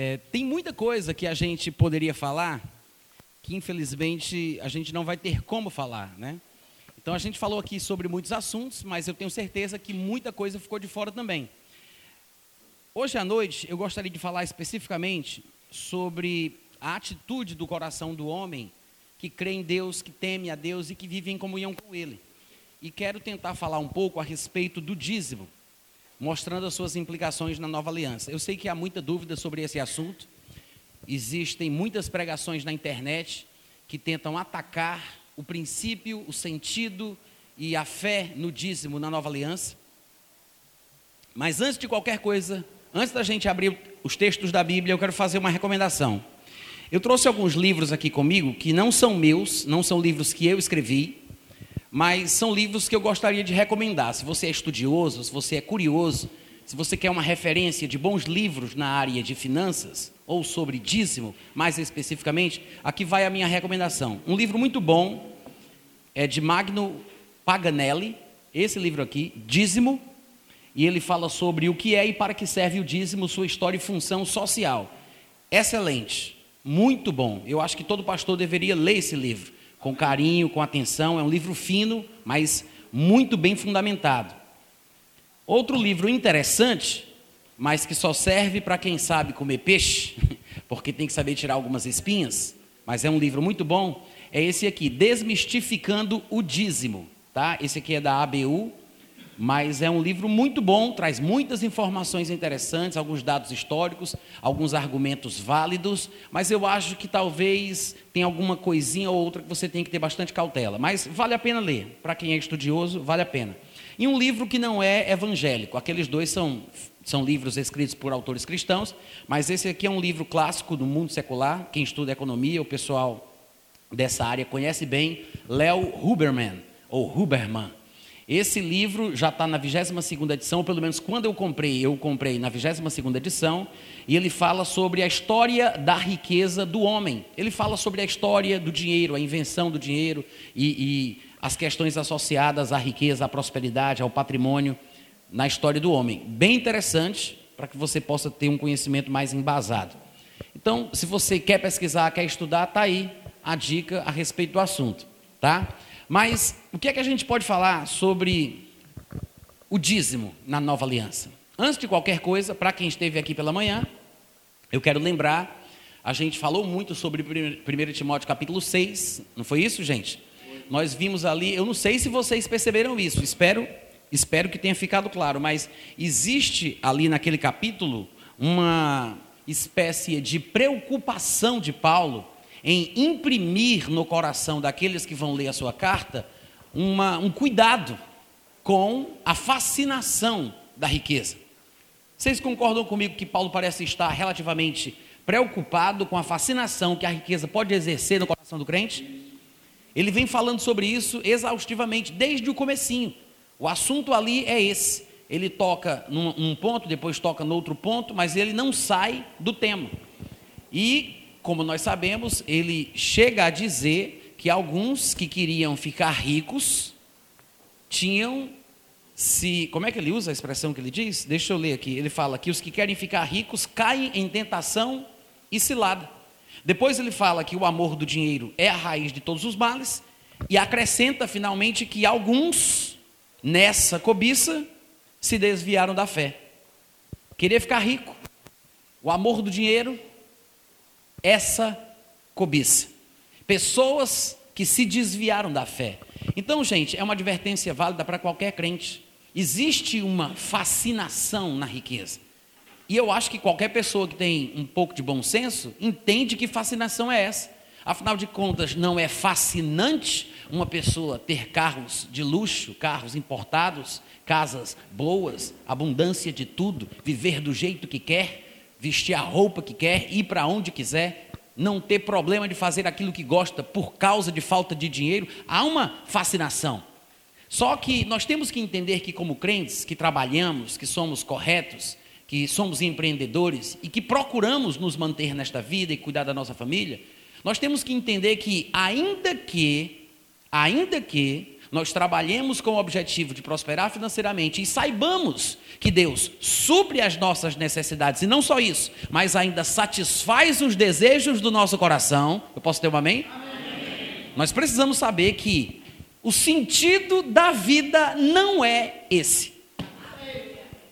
É, tem muita coisa que a gente poderia falar que infelizmente a gente não vai ter como falar, né? Então a gente falou aqui sobre muitos assuntos, mas eu tenho certeza que muita coisa ficou de fora também. Hoje à noite eu gostaria de falar especificamente sobre a atitude do coração do homem que crê em Deus, que teme a Deus e que vive em comunhão com Ele. E quero tentar falar um pouco a respeito do dízimo, mostrando as suas implicações na nova aliança. Eu sei que há muita dúvida sobre esse assunto, existem muitas pregações na internet que tentam atacar o princípio, o sentido e a fé no dízimo na nova aliança. Mas antes de qualquer coisa, antes da gente abrir os textos da Bíblia, eu quero fazer uma recomendação. Eu trouxe alguns livros aqui comigo que não são meus, não são livros que eu escrevi, mas são livros que eu gostaria de recomendar. Se você é estudioso, se você é curioso, se você quer uma referência de bons livros na área de finanças ou sobre dízimo, mais especificamente, aqui vai a minha recomendação. Um livro muito bom é de Magno Paganelli, esse livro aqui, Dízimo, e ele fala sobre o que é e para que serve o dízimo, sua história e função social. Excelente. Muito bom. Eu acho que todo pastor deveria ler esse livro com carinho, com atenção. É um livro fino, mas muito bem fundamentado. Outro livro interessante, mas que só serve para quem sabe comer peixe, porque tem que saber tirar algumas espinhas, mas é um livro muito bom, é esse aqui, Desmistificando o Dízimo, tá? Esse aqui é da ABU, mas é um livro muito bom, traz muitas informações interessantes, alguns dados históricos, alguns argumentos válidos, mas eu acho que talvez tenha alguma coisinha ou outra que você tem que ter bastante cautela. Mas vale a pena ler, para quem é estudioso, vale a pena. E um livro que não é evangélico, aqueles dois são, são livros escritos por autores cristãos, mas esse aqui é um livro clássico do mundo secular, quem estuda economia, o pessoal dessa área conhece bem, Léo Huberman, ou Huberman. Esse livro já está na 22ª edição, ou pelo menos quando eu comprei, eu comprei na 22ª edição, e ele fala sobre a história da riqueza do homem. Ele fala sobre a história do dinheiro, a invenção do dinheiro e, e as questões associadas à riqueza, à prosperidade, ao patrimônio na história do homem. Bem interessante, para que você possa ter um conhecimento mais embasado. Então, se você quer pesquisar, quer estudar, está aí a dica a respeito do assunto, tá? Mas o que é que a gente pode falar sobre o dízimo na nova aliança? Antes de qualquer coisa, para quem esteve aqui pela manhã, eu quero lembrar, a gente falou muito sobre 1 Timóteo capítulo 6, não foi isso, gente? Nós vimos ali, eu não sei se vocês perceberam isso, espero, espero que tenha ficado claro, mas existe ali naquele capítulo uma espécie de preocupação de Paulo em imprimir no coração daqueles que vão ler a sua carta uma, um cuidado com a fascinação da riqueza. Vocês concordam comigo que Paulo parece estar relativamente preocupado com a fascinação que a riqueza pode exercer no coração do crente? Ele vem falando sobre isso exaustivamente desde o comecinho. O assunto ali é esse. Ele toca num, num ponto, depois toca no outro ponto, mas ele não sai do tema. E como nós sabemos, ele chega a dizer que alguns que queriam ficar ricos tinham se. Como é que ele usa a expressão que ele diz? Deixa eu ler aqui. Ele fala que os que querem ficar ricos caem em tentação e cilada. Depois ele fala que o amor do dinheiro é a raiz de todos os males e acrescenta finalmente que alguns nessa cobiça se desviaram da fé. Querer ficar rico, o amor do dinheiro essa cobiça. Pessoas que se desviaram da fé. Então, gente, é uma advertência válida para qualquer crente. Existe uma fascinação na riqueza. E eu acho que qualquer pessoa que tem um pouco de bom senso entende que fascinação é essa. Afinal de contas, não é fascinante uma pessoa ter carros de luxo, carros importados, casas boas, abundância de tudo, viver do jeito que quer? Vestir a roupa que quer, ir para onde quiser, não ter problema de fazer aquilo que gosta por causa de falta de dinheiro, há uma fascinação. Só que nós temos que entender que, como crentes, que trabalhamos, que somos corretos, que somos empreendedores e que procuramos nos manter nesta vida e cuidar da nossa família, nós temos que entender que, ainda que, ainda que nós trabalhemos com o objetivo de prosperar financeiramente e saibamos que Deus supre as nossas necessidades, e não só isso, mas ainda satisfaz os desejos do nosso coração. Eu posso ter um amém? amém. Nós precisamos saber que o sentido da vida não é esse.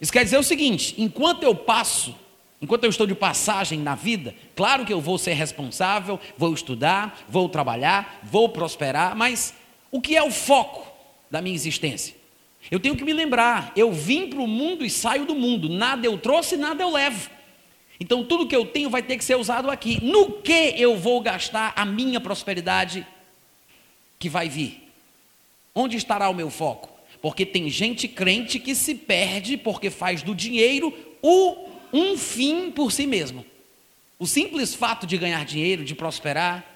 Isso quer dizer o seguinte: enquanto eu passo, enquanto eu estou de passagem na vida, claro que eu vou ser responsável, vou estudar, vou trabalhar, vou prosperar, mas o que é o foco da minha existência? Eu tenho que me lembrar, eu vim para o mundo e saio do mundo, nada eu trouxe, nada eu levo. Então tudo que eu tenho vai ter que ser usado aqui. No que eu vou gastar a minha prosperidade que vai vir? Onde estará o meu foco? Porque tem gente crente que se perde porque faz do dinheiro o, um fim por si mesmo. O simples fato de ganhar dinheiro, de prosperar,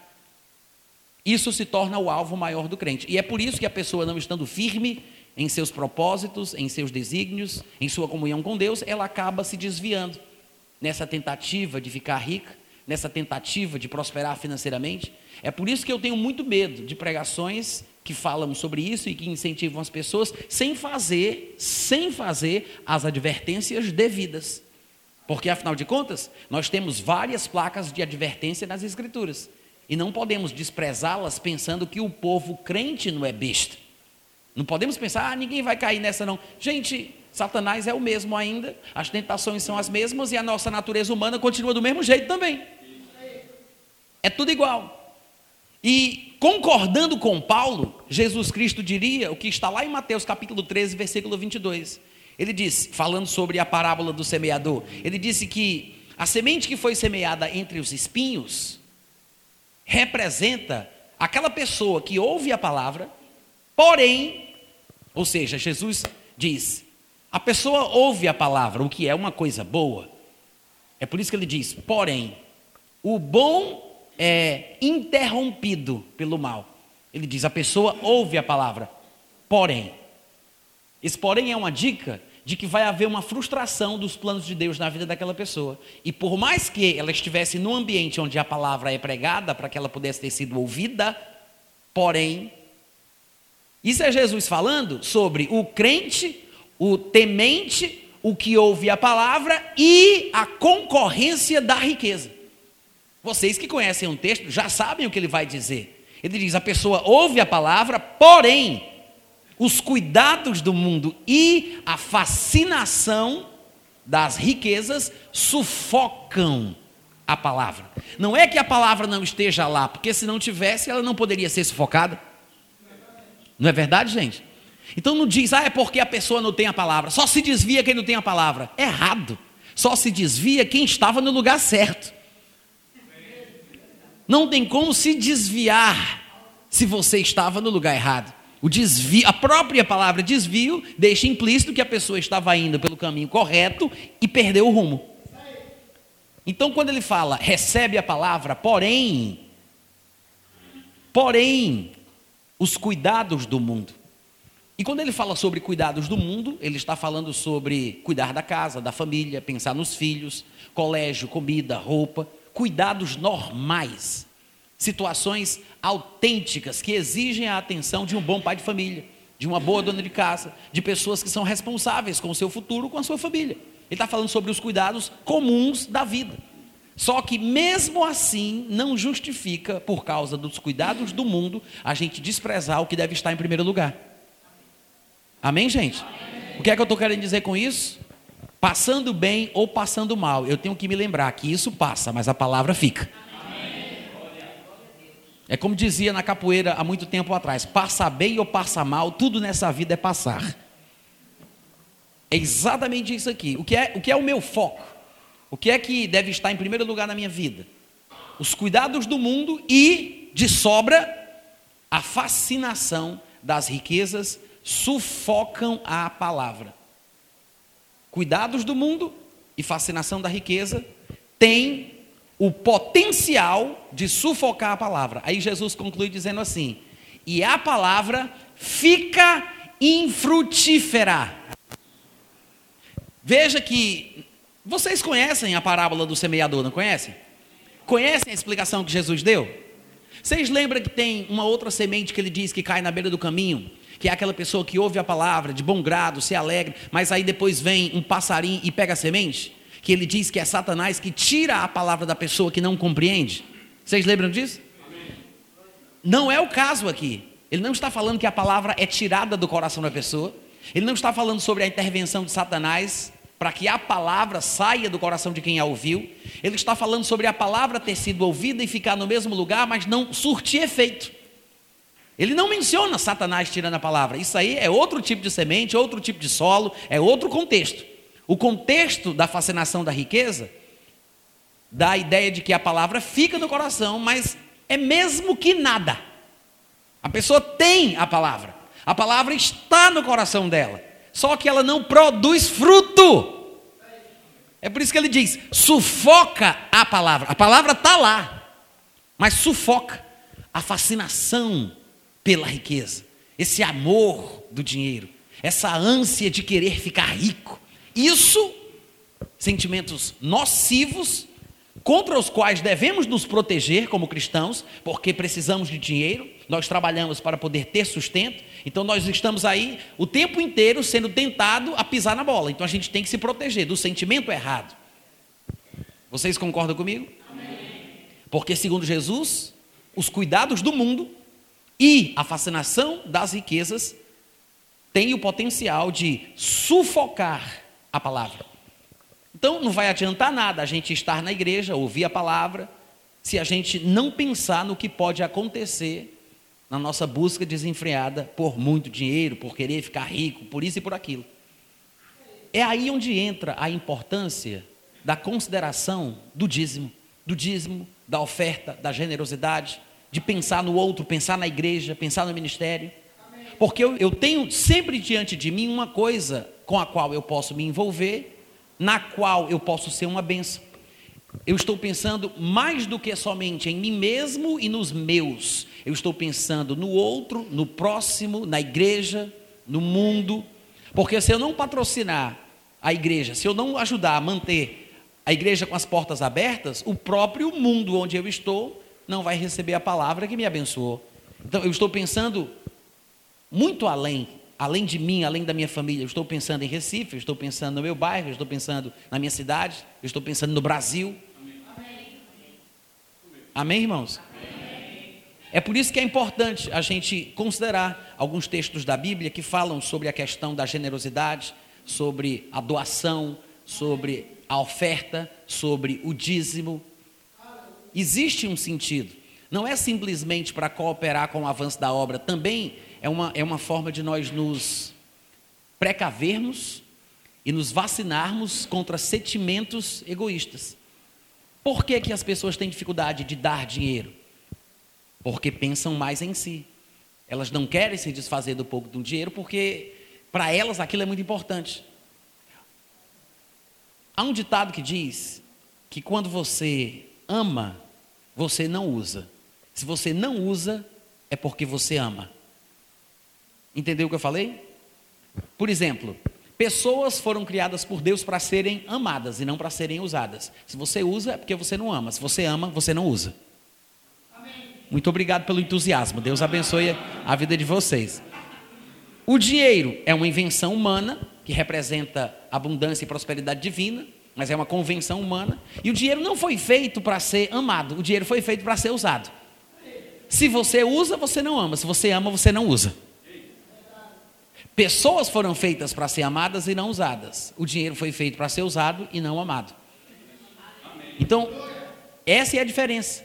isso se torna o alvo maior do crente. E é por isso que a pessoa, não estando firme em seus propósitos, em seus desígnios, em sua comunhão com Deus, ela acaba se desviando nessa tentativa de ficar rica, nessa tentativa de prosperar financeiramente. É por isso que eu tenho muito medo de pregações que falam sobre isso e que incentivam as pessoas sem fazer, sem fazer as advertências devidas. Porque afinal de contas, nós temos várias placas de advertência nas escrituras. E não podemos desprezá-las pensando que o povo crente não é besta. Não podemos pensar, ah, ninguém vai cair nessa não. Gente, Satanás é o mesmo ainda, as tentações são as mesmas e a nossa natureza humana continua do mesmo jeito também. É tudo igual. E concordando com Paulo, Jesus Cristo diria o que está lá em Mateus capítulo 13, versículo 22. Ele disse, falando sobre a parábola do semeador, ele disse que a semente que foi semeada entre os espinhos representa aquela pessoa que ouve a palavra, porém, ou seja, Jesus diz, a pessoa ouve a palavra, o que é uma coisa boa. É por isso que ele diz, porém, o bom é interrompido pelo mal. Ele diz: a pessoa ouve a palavra, porém. Esse porém é uma dica de que vai haver uma frustração dos planos de Deus na vida daquela pessoa. E por mais que ela estivesse num ambiente onde a palavra é pregada para que ela pudesse ter sido ouvida, porém, isso é Jesus falando sobre o crente, o temente, o que ouve a palavra e a concorrência da riqueza. Vocês que conhecem um texto já sabem o que ele vai dizer. Ele diz: a pessoa ouve a palavra, porém, os cuidados do mundo e a fascinação das riquezas sufocam a palavra. Não é que a palavra não esteja lá, porque se não tivesse, ela não poderia ser sufocada. Não é verdade, gente? Então não diz, ah, é porque a pessoa não tem a palavra. Só se desvia quem não tem a palavra. Errado. Só se desvia quem estava no lugar certo. Não tem como se desviar se você estava no lugar errado. O desvio, a própria palavra desvio deixa implícito que a pessoa estava indo pelo caminho correto e perdeu o rumo. Então, quando ele fala, recebe a palavra, porém, porém, os cuidados do mundo. E quando ele fala sobre cuidados do mundo, ele está falando sobre cuidar da casa, da família, pensar nos filhos, colégio, comida, roupa cuidados normais, situações autênticas que exigem a atenção de um bom pai de família, de uma boa dona de casa, de pessoas que são responsáveis com o seu futuro, com a sua família. Ele está falando sobre os cuidados comuns da vida. Só que mesmo assim não justifica, por causa dos cuidados do mundo, a gente desprezar o que deve estar em primeiro lugar. Amém, gente? O que é que eu estou querendo dizer com isso? Passando bem ou passando mal, eu tenho que me lembrar que isso passa, mas a palavra fica. É como dizia na capoeira há muito tempo atrás: passa bem ou passa mal, tudo nessa vida é passar. É exatamente isso aqui. O que é o, que é o meu foco? O que é que deve estar em primeiro lugar na minha vida? Os cuidados do mundo e, de sobra, a fascinação das riquezas sufocam a palavra cuidados do mundo e fascinação da riqueza tem o potencial de sufocar a palavra. Aí Jesus conclui dizendo assim: e a palavra fica infrutífera. Veja que vocês conhecem a parábola do semeador, não conhecem? Conhecem a explicação que Jesus deu? Vocês lembram que tem uma outra semente que ele diz que cai na beira do caminho? Que é aquela pessoa que ouve a palavra de bom grado, se alegra, mas aí depois vem um passarinho e pega a semente? Que ele diz que é Satanás que tira a palavra da pessoa que não compreende? Vocês lembram disso? Não é o caso aqui. Ele não está falando que a palavra é tirada do coração da pessoa. Ele não está falando sobre a intervenção de Satanás para que a palavra saia do coração de quem a ouviu. Ele está falando sobre a palavra ter sido ouvida e ficar no mesmo lugar, mas não surtir efeito. Ele não menciona Satanás tirando a palavra. Isso aí é outro tipo de semente, outro tipo de solo, é outro contexto. O contexto da fascinação da riqueza dá a ideia de que a palavra fica no coração, mas é mesmo que nada. A pessoa tem a palavra, a palavra está no coração dela, só que ela não produz fruto. É por isso que ele diz: sufoca a palavra. A palavra está lá, mas sufoca a fascinação pela riqueza, esse amor do dinheiro, essa ânsia de querer ficar rico. Isso, sentimentos nocivos contra os quais devemos nos proteger como cristãos, porque precisamos de dinheiro, nós trabalhamos para poder ter sustento, então nós estamos aí o tempo inteiro sendo tentado a pisar na bola. Então a gente tem que se proteger do sentimento errado. Vocês concordam comigo? Amém. Porque segundo Jesus, os cuidados do mundo e a fascinação das riquezas têm o potencial de sufocar a palavra. Então não vai adiantar nada a gente estar na igreja, ouvir a palavra, se a gente não pensar no que pode acontecer na nossa busca desenfreada por muito dinheiro, por querer ficar rico, por isso e por aquilo. É aí onde entra a importância da consideração do dízimo, do dízimo, da oferta, da generosidade, de pensar no outro, pensar na igreja, pensar no ministério. Porque eu, eu tenho sempre diante de mim uma coisa com a qual eu posso me envolver na qual eu posso ser uma benção. Eu estou pensando mais do que somente em mim mesmo e nos meus. Eu estou pensando no outro, no próximo, na igreja, no mundo. Porque se eu não patrocinar a igreja, se eu não ajudar a manter a igreja com as portas abertas, o próprio mundo onde eu estou não vai receber a palavra que me abençoou. Então eu estou pensando muito além além de mim, além da minha família, eu estou pensando em Recife, eu estou pensando no meu bairro, eu estou pensando na minha cidade, eu estou pensando no Brasil. Amém, Amém irmãos? Amém. É por isso que é importante a gente considerar alguns textos da Bíblia que falam sobre a questão da generosidade, sobre a doação, sobre a oferta, sobre o dízimo. Existe um sentido. Não é simplesmente para cooperar com o avanço da obra, também é uma, é uma forma de nós nos precavermos e nos vacinarmos contra sentimentos egoístas. Por que, que as pessoas têm dificuldade de dar dinheiro? Porque pensam mais em si. Elas não querem se desfazer do pouco do dinheiro porque para elas aquilo é muito importante. Há um ditado que diz que quando você ama, você não usa. Se você não usa, é porque você ama. Entendeu o que eu falei? Por exemplo, pessoas foram criadas por Deus para serem amadas e não para serem usadas. Se você usa, é porque você não ama. Se você ama, você não usa. Muito obrigado pelo entusiasmo. Deus abençoe a vida de vocês. O dinheiro é uma invenção humana que representa abundância e prosperidade divina, mas é uma convenção humana. E o dinheiro não foi feito para ser amado, o dinheiro foi feito para ser usado. Se você usa, você não ama. Se você ama, você não usa. Pessoas foram feitas para ser amadas e não usadas. O dinheiro foi feito para ser usado e não amado. Então, essa é a diferença.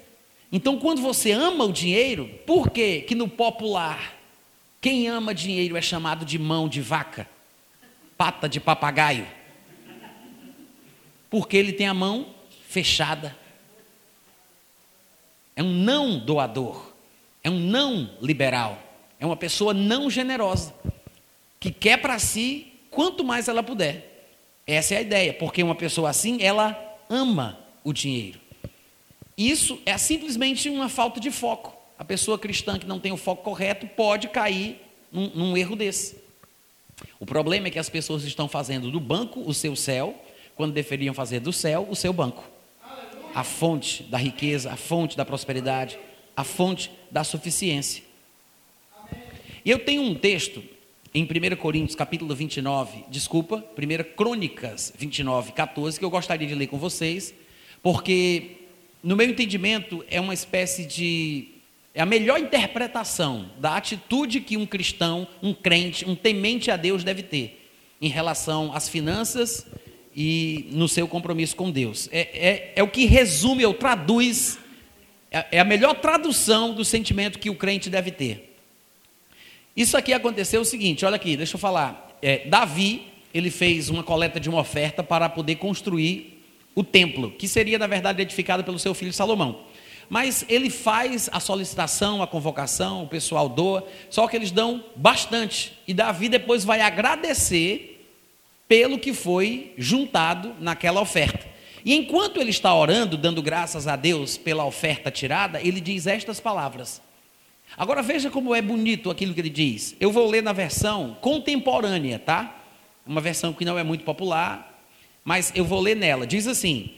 Então, quando você ama o dinheiro, por que que no popular quem ama dinheiro é chamado de mão de vaca, pata de papagaio? Porque ele tem a mão fechada. É um não doador, é um não liberal, é uma pessoa não generosa que quer para si quanto mais ela puder. Essa é a ideia, porque uma pessoa assim, ela ama o dinheiro. Isso é simplesmente uma falta de foco. A pessoa cristã que não tem o foco correto pode cair num, num erro desse. O problema é que as pessoas estão fazendo do banco o seu céu, quando deveriam fazer do céu o seu banco. A fonte da riqueza, a fonte da prosperidade, a fonte da suficiência. E eu tenho um texto em 1 Coríntios, capítulo 29, desculpa, 1 Crônicas 29, 14, que eu gostaria de ler com vocês, porque, no meu entendimento, é uma espécie de. É a melhor interpretação da atitude que um cristão, um crente, um temente a Deus deve ter em relação às finanças e no seu compromisso com Deus. É, é, é o que resume ou traduz, é, é a melhor tradução do sentimento que o crente deve ter. Isso aqui aconteceu o seguinte, olha aqui, deixa eu falar. É, Davi, ele fez uma coleta de uma oferta para poder construir o templo, que seria, na verdade, edificado pelo seu filho Salomão. Mas ele faz a solicitação, a convocação, o pessoal doa, só que eles dão bastante. E Davi depois vai agradecer pelo que foi juntado naquela oferta. E enquanto ele está orando, dando graças a Deus pela oferta tirada, ele diz estas palavras: Agora veja como é bonito aquilo que ele diz. Eu vou ler na versão contemporânea, tá? Uma versão que não é muito popular, mas eu vou ler nela. Diz assim: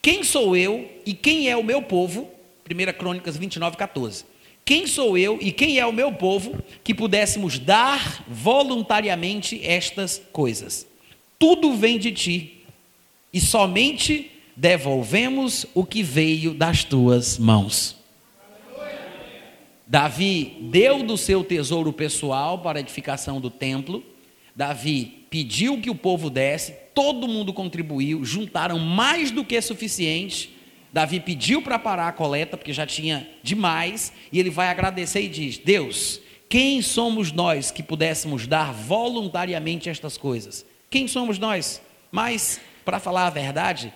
Quem sou eu e quem é o meu povo? 1 Crônicas 29, 14. Quem sou eu e quem é o meu povo que pudéssemos dar voluntariamente estas coisas? Tudo vem de ti, e somente devolvemos o que veio das tuas mãos. Davi deu do seu tesouro pessoal para a edificação do templo. Davi pediu que o povo desse, todo mundo contribuiu, juntaram mais do que suficiente. Davi pediu para parar a coleta, porque já tinha demais, e ele vai agradecer e diz: Deus, quem somos nós que pudéssemos dar voluntariamente estas coisas? Quem somos nós? Mas, para falar a verdade,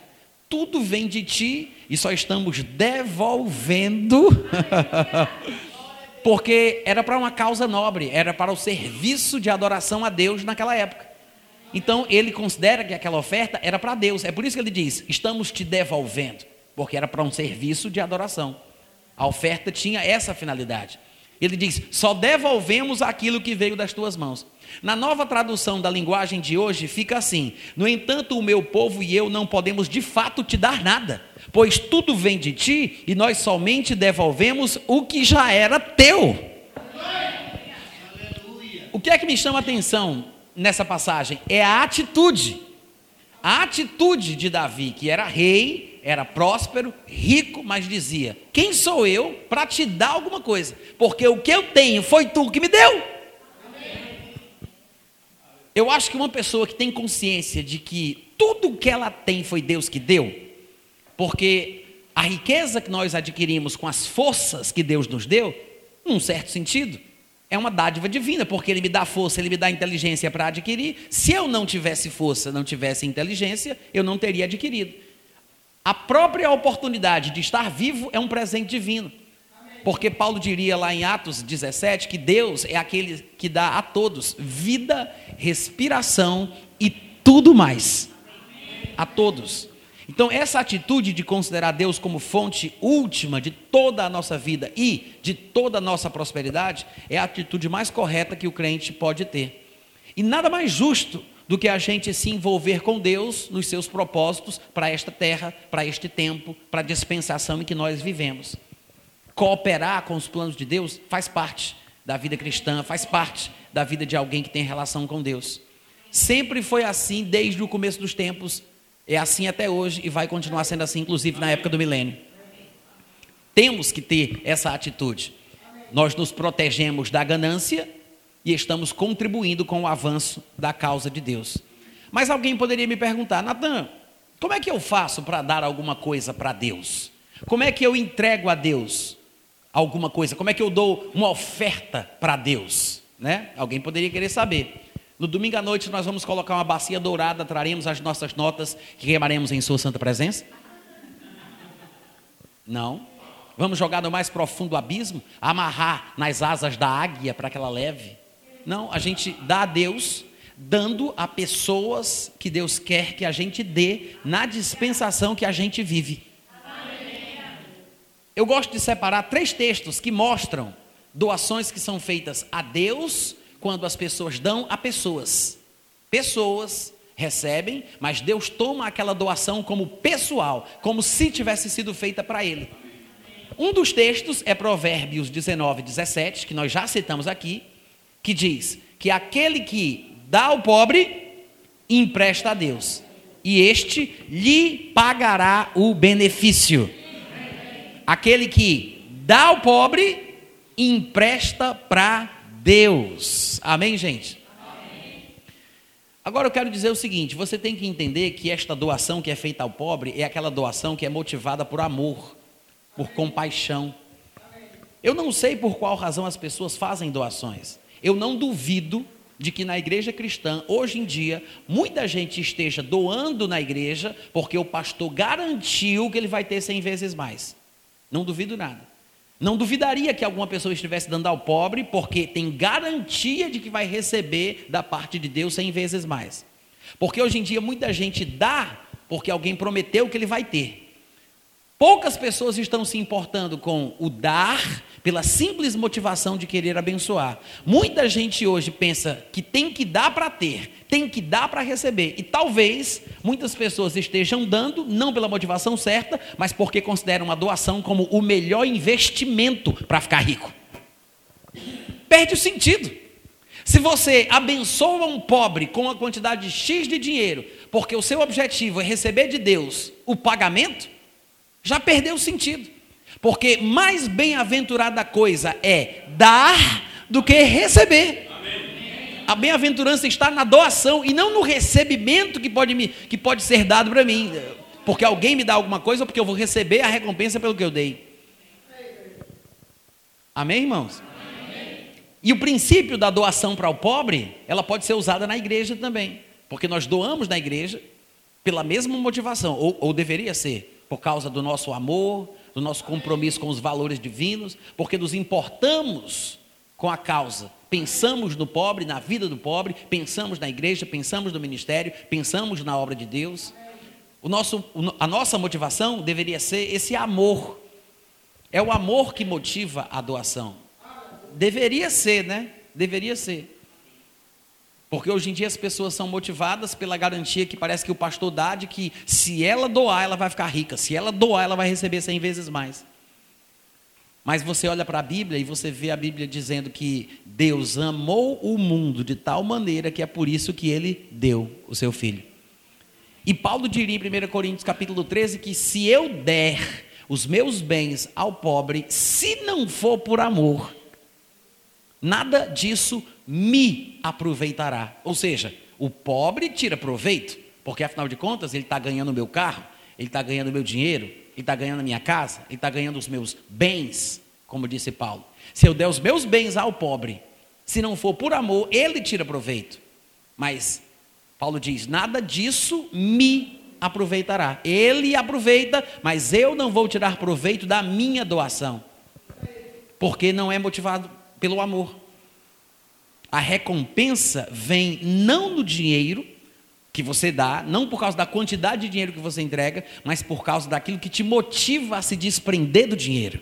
tudo vem de ti e só estamos devolvendo porque era para uma causa nobre, era para o serviço de adoração a Deus naquela época. Então ele considera que aquela oferta era para Deus. É por isso que ele diz: estamos te devolvendo, porque era para um serviço de adoração. A oferta tinha essa finalidade. Ele diz: só devolvemos aquilo que veio das tuas mãos. Na nova tradução da linguagem de hoje fica assim: No entanto, o meu povo e eu não podemos de fato te dar nada, pois tudo vem de ti e nós somente devolvemos o que já era teu. O que é que me chama a atenção nessa passagem? É a atitude. A atitude de Davi, que era rei, era próspero, rico, mas dizia: Quem sou eu para te dar alguma coisa? Porque o que eu tenho foi tu que me deu. Eu acho que uma pessoa que tem consciência de que tudo que ela tem foi Deus que deu, porque a riqueza que nós adquirimos com as forças que Deus nos deu, num certo sentido, é uma dádiva divina, porque Ele me dá força, Ele me dá inteligência para adquirir. Se eu não tivesse força, não tivesse inteligência, eu não teria adquirido. A própria oportunidade de estar vivo é um presente divino. Porque Paulo diria lá em Atos 17 que Deus é aquele que dá a todos vida, respiração e tudo mais. A todos. Então, essa atitude de considerar Deus como fonte última de toda a nossa vida e de toda a nossa prosperidade é a atitude mais correta que o crente pode ter. E nada mais justo do que a gente se envolver com Deus nos seus propósitos para esta terra, para este tempo, para a dispensação em que nós vivemos cooperar com os planos de Deus faz parte da vida cristã, faz parte da vida de alguém que tem relação com Deus. Sempre foi assim desde o começo dos tempos, é assim até hoje e vai continuar sendo assim, inclusive na época do milênio. Temos que ter essa atitude. Nós nos protegemos da ganância e estamos contribuindo com o avanço da causa de Deus. Mas alguém poderia me perguntar, Natan, como é que eu faço para dar alguma coisa para Deus? Como é que eu entrego a Deus? Alguma coisa? Como é que eu dou uma oferta para Deus? Né? Alguém poderia querer saber. No domingo à noite nós vamos colocar uma bacia dourada, traremos as nossas notas que queimaremos em sua santa presença? Não. Vamos jogar no mais profundo abismo, amarrar nas asas da águia para que ela leve? Não, a gente dá a Deus dando a pessoas que Deus quer que a gente dê na dispensação que a gente vive. Eu gosto de separar três textos que mostram doações que são feitas a Deus quando as pessoas dão a pessoas. Pessoas recebem, mas Deus toma aquela doação como pessoal, como se tivesse sido feita para ele. Um dos textos é Provérbios 19, 17, que nós já citamos aqui, que diz que aquele que dá ao pobre, empresta a Deus, e este lhe pagará o benefício. Aquele que dá ao pobre, empresta para Deus. Amém, gente? Agora eu quero dizer o seguinte: você tem que entender que esta doação que é feita ao pobre é aquela doação que é motivada por amor, por compaixão. Eu não sei por qual razão as pessoas fazem doações. Eu não duvido de que na igreja cristã, hoje em dia, muita gente esteja doando na igreja porque o pastor garantiu que ele vai ter cem vezes mais. Não duvido nada. Não duvidaria que alguma pessoa estivesse dando ao pobre porque tem garantia de que vai receber da parte de Deus cem vezes mais. Porque hoje em dia muita gente dá porque alguém prometeu que ele vai ter. Poucas pessoas estão se importando com o dar pela simples motivação de querer abençoar. Muita gente hoje pensa que tem que dar para ter, tem que dar para receber. E talvez muitas pessoas estejam dando, não pela motivação certa, mas porque consideram a doação como o melhor investimento para ficar rico. Perde o sentido. Se você abençoa um pobre com uma quantidade X de dinheiro, porque o seu objetivo é receber de Deus o pagamento, já perdeu o sentido. Porque mais bem-aventurada coisa é dar do que receber. A bem-aventurança está na doação e não no recebimento que pode, me, que pode ser dado para mim. Porque alguém me dá alguma coisa ou porque eu vou receber a recompensa pelo que eu dei. Amém, irmãos? E o princípio da doação para o pobre, ela pode ser usada na igreja também. Porque nós doamos na igreja pela mesma motivação, ou, ou deveria ser, por causa do nosso amor, do nosso compromisso com os valores divinos, porque nos importamos com a causa. Pensamos no pobre, na vida do pobre, pensamos na igreja, pensamos no ministério, pensamos na obra de Deus. O nosso, a nossa motivação deveria ser esse amor. É o amor que motiva a doação. Deveria ser, né? Deveria ser. Porque hoje em dia as pessoas são motivadas pela garantia que parece que o pastor dá de que se ela doar, ela vai ficar rica. Se ela doar, ela vai receber cem vezes mais. Mas você olha para a Bíblia e você vê a Bíblia dizendo que Deus amou o mundo de tal maneira que é por isso que ele deu o seu filho. E Paulo diria em 1 Coríntios capítulo 13 que se eu der os meus bens ao pobre, se não for por amor, nada disso me aproveitará. Ou seja, o pobre tira proveito, porque afinal de contas ele está ganhando o meu carro, ele está ganhando o meu dinheiro, ele está ganhando a minha casa, ele está ganhando os meus bens, como disse Paulo. Se eu der os meus bens ao pobre, se não for por amor, ele tira proveito. Mas Paulo diz: nada disso me aproveitará. Ele aproveita, mas eu não vou tirar proveito da minha doação, porque não é motivado pelo amor a recompensa vem não do dinheiro que você dá, não por causa da quantidade de dinheiro que você entrega, mas por causa daquilo que te motiva a se desprender do dinheiro.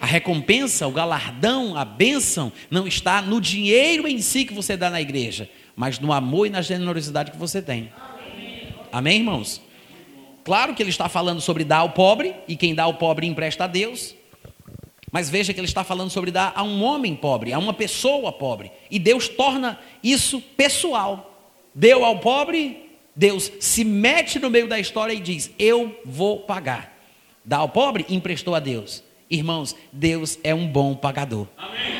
A recompensa, o galardão, a bênção não está no dinheiro em si que você dá na igreja, mas no amor e na generosidade que você tem. Amém, irmãos? Claro que ele está falando sobre dar ao pobre, e quem dá ao pobre empresta a Deus. Mas veja que ele está falando sobre dar a um homem pobre, a uma pessoa pobre. E Deus torna isso pessoal. Deu ao pobre, Deus se mete no meio da história e diz: Eu vou pagar. Dá ao pobre, emprestou a Deus. Irmãos, Deus é um bom pagador. Amém.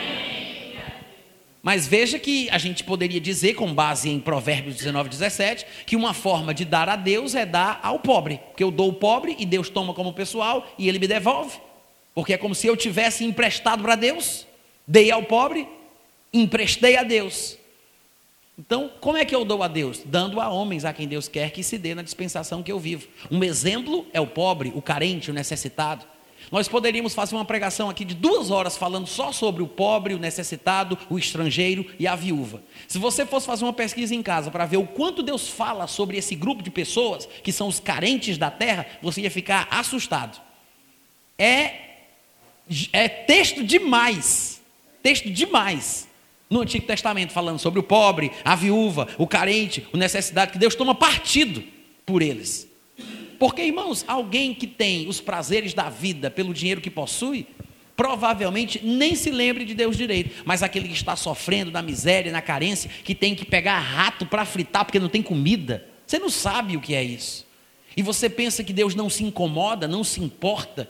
Mas veja que a gente poderia dizer, com base em Provérbios 19, 17, que uma forma de dar a Deus é dar ao pobre. Porque eu dou o pobre e Deus toma como pessoal e ele me devolve. Porque é como se eu tivesse emprestado para Deus, dei ao pobre, emprestei a Deus. Então, como é que eu dou a Deus? Dando a homens a quem Deus quer que se dê na dispensação que eu vivo. Um exemplo é o pobre, o carente, o necessitado. Nós poderíamos fazer uma pregação aqui de duas horas falando só sobre o pobre, o necessitado, o estrangeiro e a viúva. Se você fosse fazer uma pesquisa em casa para ver o quanto Deus fala sobre esse grupo de pessoas que são os carentes da terra, você ia ficar assustado. É é texto demais, texto demais no Antigo Testamento, falando sobre o pobre, a viúva, o carente, o necessidade, que Deus toma partido por eles. Porque, irmãos, alguém que tem os prazeres da vida pelo dinheiro que possui, provavelmente nem se lembre de Deus direito, mas aquele que está sofrendo na miséria, na carência, que tem que pegar rato para fritar porque não tem comida, você não sabe o que é isso. E você pensa que Deus não se incomoda, não se importa.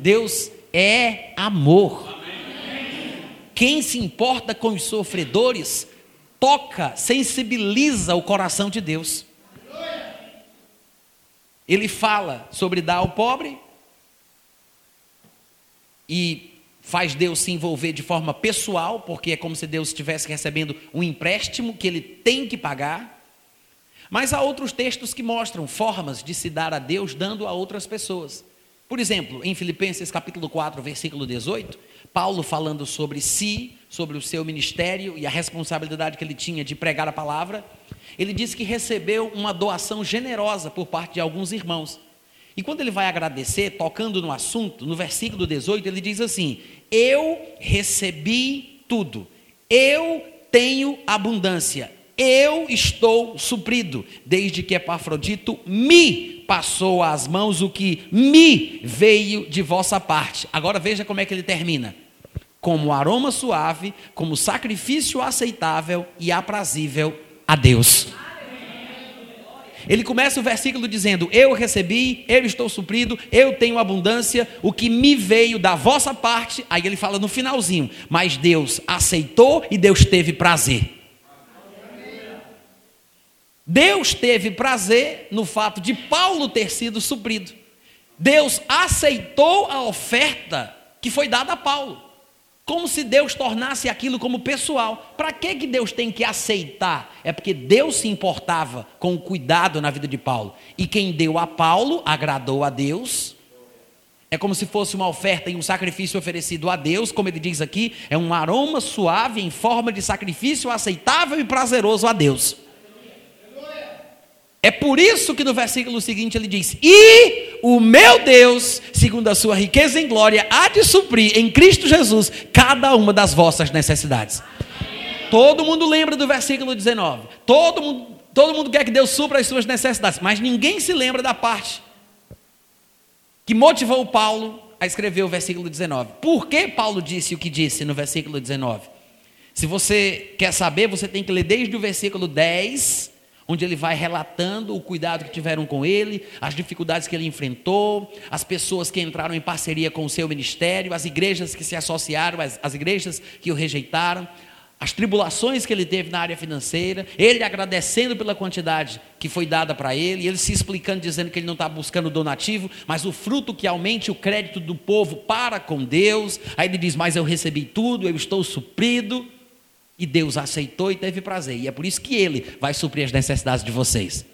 Deus é amor. Quem se importa com os sofredores, toca, sensibiliza o coração de Deus. Ele fala sobre dar ao pobre e faz Deus se envolver de forma pessoal, porque é como se Deus estivesse recebendo um empréstimo que ele tem que pagar. Mas há outros textos que mostram formas de se dar a Deus dando a outras pessoas. Por exemplo, em Filipenses capítulo 4, versículo 18, Paulo falando sobre si, sobre o seu ministério e a responsabilidade que ele tinha de pregar a palavra, ele diz que recebeu uma doação generosa por parte de alguns irmãos. E quando ele vai agradecer, tocando no assunto, no versículo 18, ele diz assim: Eu recebi tudo, eu tenho abundância, eu estou suprido, desde que Epafrodito me passou às mãos o que me veio de vossa parte. Agora veja como é que ele termina: como aroma suave, como sacrifício aceitável e aprazível a Deus. Ele começa o versículo dizendo: Eu recebi, eu estou suprido, eu tenho abundância, o que me veio da vossa parte. Aí ele fala no finalzinho: Mas Deus aceitou e Deus teve prazer. Deus teve prazer no fato de Paulo ter sido suprido. Deus aceitou a oferta que foi dada a Paulo. Como se Deus tornasse aquilo como pessoal. Para que, que Deus tem que aceitar? É porque Deus se importava com o cuidado na vida de Paulo. E quem deu a Paulo agradou a Deus. É como se fosse uma oferta e um sacrifício oferecido a Deus, como ele diz aqui, é um aroma suave em forma de sacrifício aceitável e prazeroso a Deus. É por isso que no versículo seguinte ele diz: E o meu Deus, segundo a sua riqueza em glória, há de suprir em Cristo Jesus cada uma das vossas necessidades. Todo mundo lembra do versículo 19. Todo mundo, todo mundo quer que Deus supra as suas necessidades, mas ninguém se lembra da parte que motivou Paulo a escrever o versículo 19. Por que Paulo disse o que disse no versículo 19? Se você quer saber, você tem que ler desde o versículo 10 onde ele vai relatando o cuidado que tiveram com ele, as dificuldades que ele enfrentou, as pessoas que entraram em parceria com o seu ministério, as igrejas que se associaram, as, as igrejas que o rejeitaram, as tribulações que ele teve na área financeira, ele agradecendo pela quantidade que foi dada para ele, ele se explicando, dizendo que ele não está buscando donativo, mas o fruto que aumente o crédito do povo para com Deus. Aí ele diz: Mas eu recebi tudo, eu estou suprido. E Deus aceitou e teve prazer. E é por isso que Ele vai suprir as necessidades de vocês.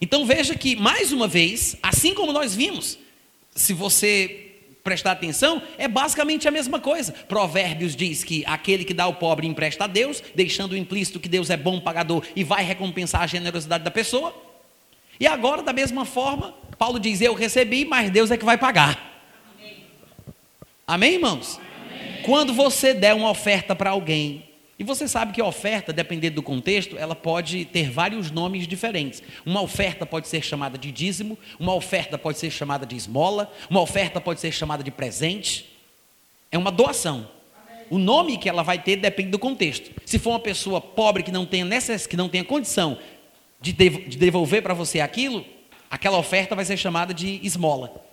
Então veja que, mais uma vez, assim como nós vimos, se você prestar atenção, é basicamente a mesma coisa. Provérbios diz que aquele que dá ao pobre empresta a Deus, deixando implícito que Deus é bom pagador e vai recompensar a generosidade da pessoa. E agora, da mesma forma, Paulo diz: Eu recebi, mas Deus é que vai pagar. Amém, irmãos? Quando você der uma oferta para alguém, e você sabe que a oferta, dependendo do contexto, ela pode ter vários nomes diferentes. Uma oferta pode ser chamada de dízimo, uma oferta pode ser chamada de esmola, uma oferta pode ser chamada de presente. É uma doação. O nome que ela vai ter depende do contexto. Se for uma pessoa pobre que não tenha, necess... que não tenha condição de devolver para você aquilo, aquela oferta vai ser chamada de esmola.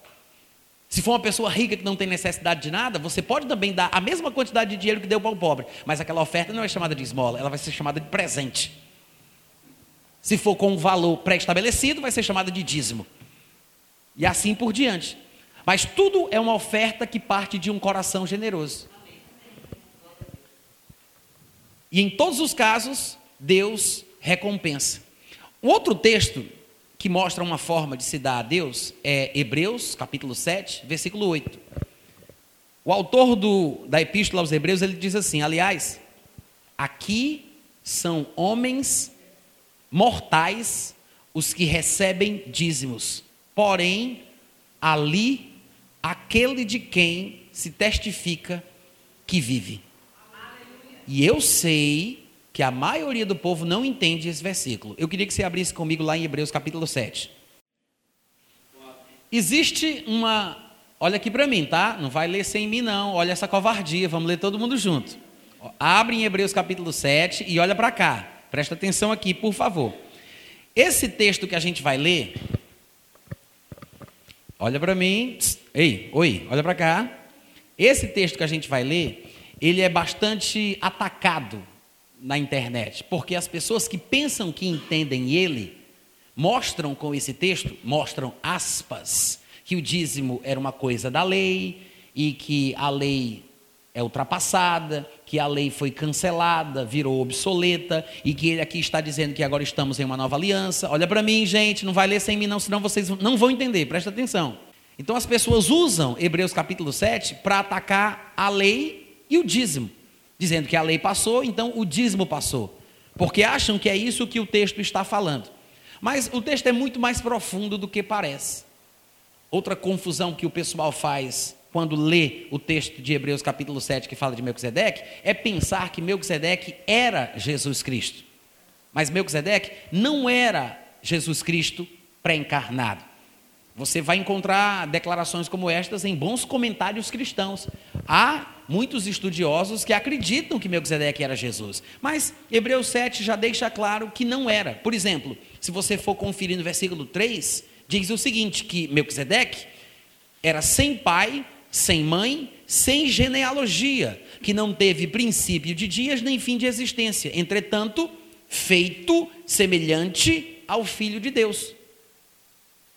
Se for uma pessoa rica que não tem necessidade de nada, você pode também dar a mesma quantidade de dinheiro que deu para o pobre, mas aquela oferta não é chamada de esmola, ela vai ser chamada de presente. Se for com um valor pré-estabelecido, vai ser chamada de dízimo. E assim por diante. Mas tudo é uma oferta que parte de um coração generoso. E em todos os casos, Deus recompensa. Um outro texto que mostra uma forma de se dar a Deus é Hebreus, capítulo 7, versículo 8. O autor do, da epístola aos Hebreus, ele diz assim: aliás, aqui são homens mortais os que recebem dízimos, porém, ali, aquele de quem se testifica que vive. E eu sei que a maioria do povo não entende esse versículo. Eu queria que você abrisse comigo lá em Hebreus capítulo 7. Existe uma. Olha aqui para mim, tá? Não vai ler sem mim, não. Olha essa covardia. Vamos ler todo mundo junto. Abre em Hebreus capítulo 7 e olha para cá. Presta atenção aqui, por favor. Esse texto que a gente vai ler. Olha para mim. Ei, oi, olha para cá. Esse texto que a gente vai ler, ele é bastante atacado na internet, porque as pessoas que pensam que entendem ele mostram com esse texto, mostram aspas, que o dízimo era uma coisa da lei e que a lei é ultrapassada, que a lei foi cancelada, virou obsoleta e que ele aqui está dizendo que agora estamos em uma nova aliança. Olha para mim, gente, não vai ler sem mim não, senão vocês não vão entender. Presta atenção. Então as pessoas usam Hebreus capítulo 7 para atacar a lei e o dízimo, dizendo que a lei passou, então o dízimo passou, porque acham que é isso que o texto está falando. Mas o texto é muito mais profundo do que parece. Outra confusão que o pessoal faz quando lê o texto de Hebreus capítulo 7 que fala de Melquisedeque é pensar que Melquisedeque era Jesus Cristo. Mas Melquisedeque não era Jesus Cristo pré-encarnado. Você vai encontrar declarações como estas em bons comentários cristãos. Há muitos estudiosos que acreditam que Melquisedeque era Jesus, mas Hebreus 7 já deixa claro que não era. Por exemplo, se você for conferir no versículo 3, diz o seguinte: que Melquisedeque era sem pai, sem mãe, sem genealogia, que não teve princípio de dias nem fim de existência, entretanto, feito semelhante ao Filho de Deus.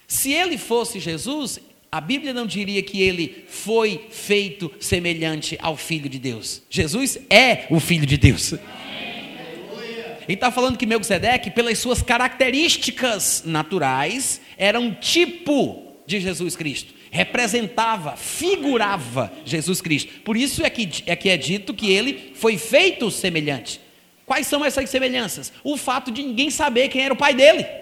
Se ele fosse Jesus, a Bíblia não diria que ele foi feito semelhante ao Filho de Deus. Jesus é o Filho de Deus. Ele está falando que Melquisedeque, pelas suas características naturais, era um tipo de Jesus Cristo. Representava, figurava Jesus Cristo. Por isso é que, é que é dito que ele foi feito semelhante. Quais são essas semelhanças? O fato de ninguém saber quem era o pai dele.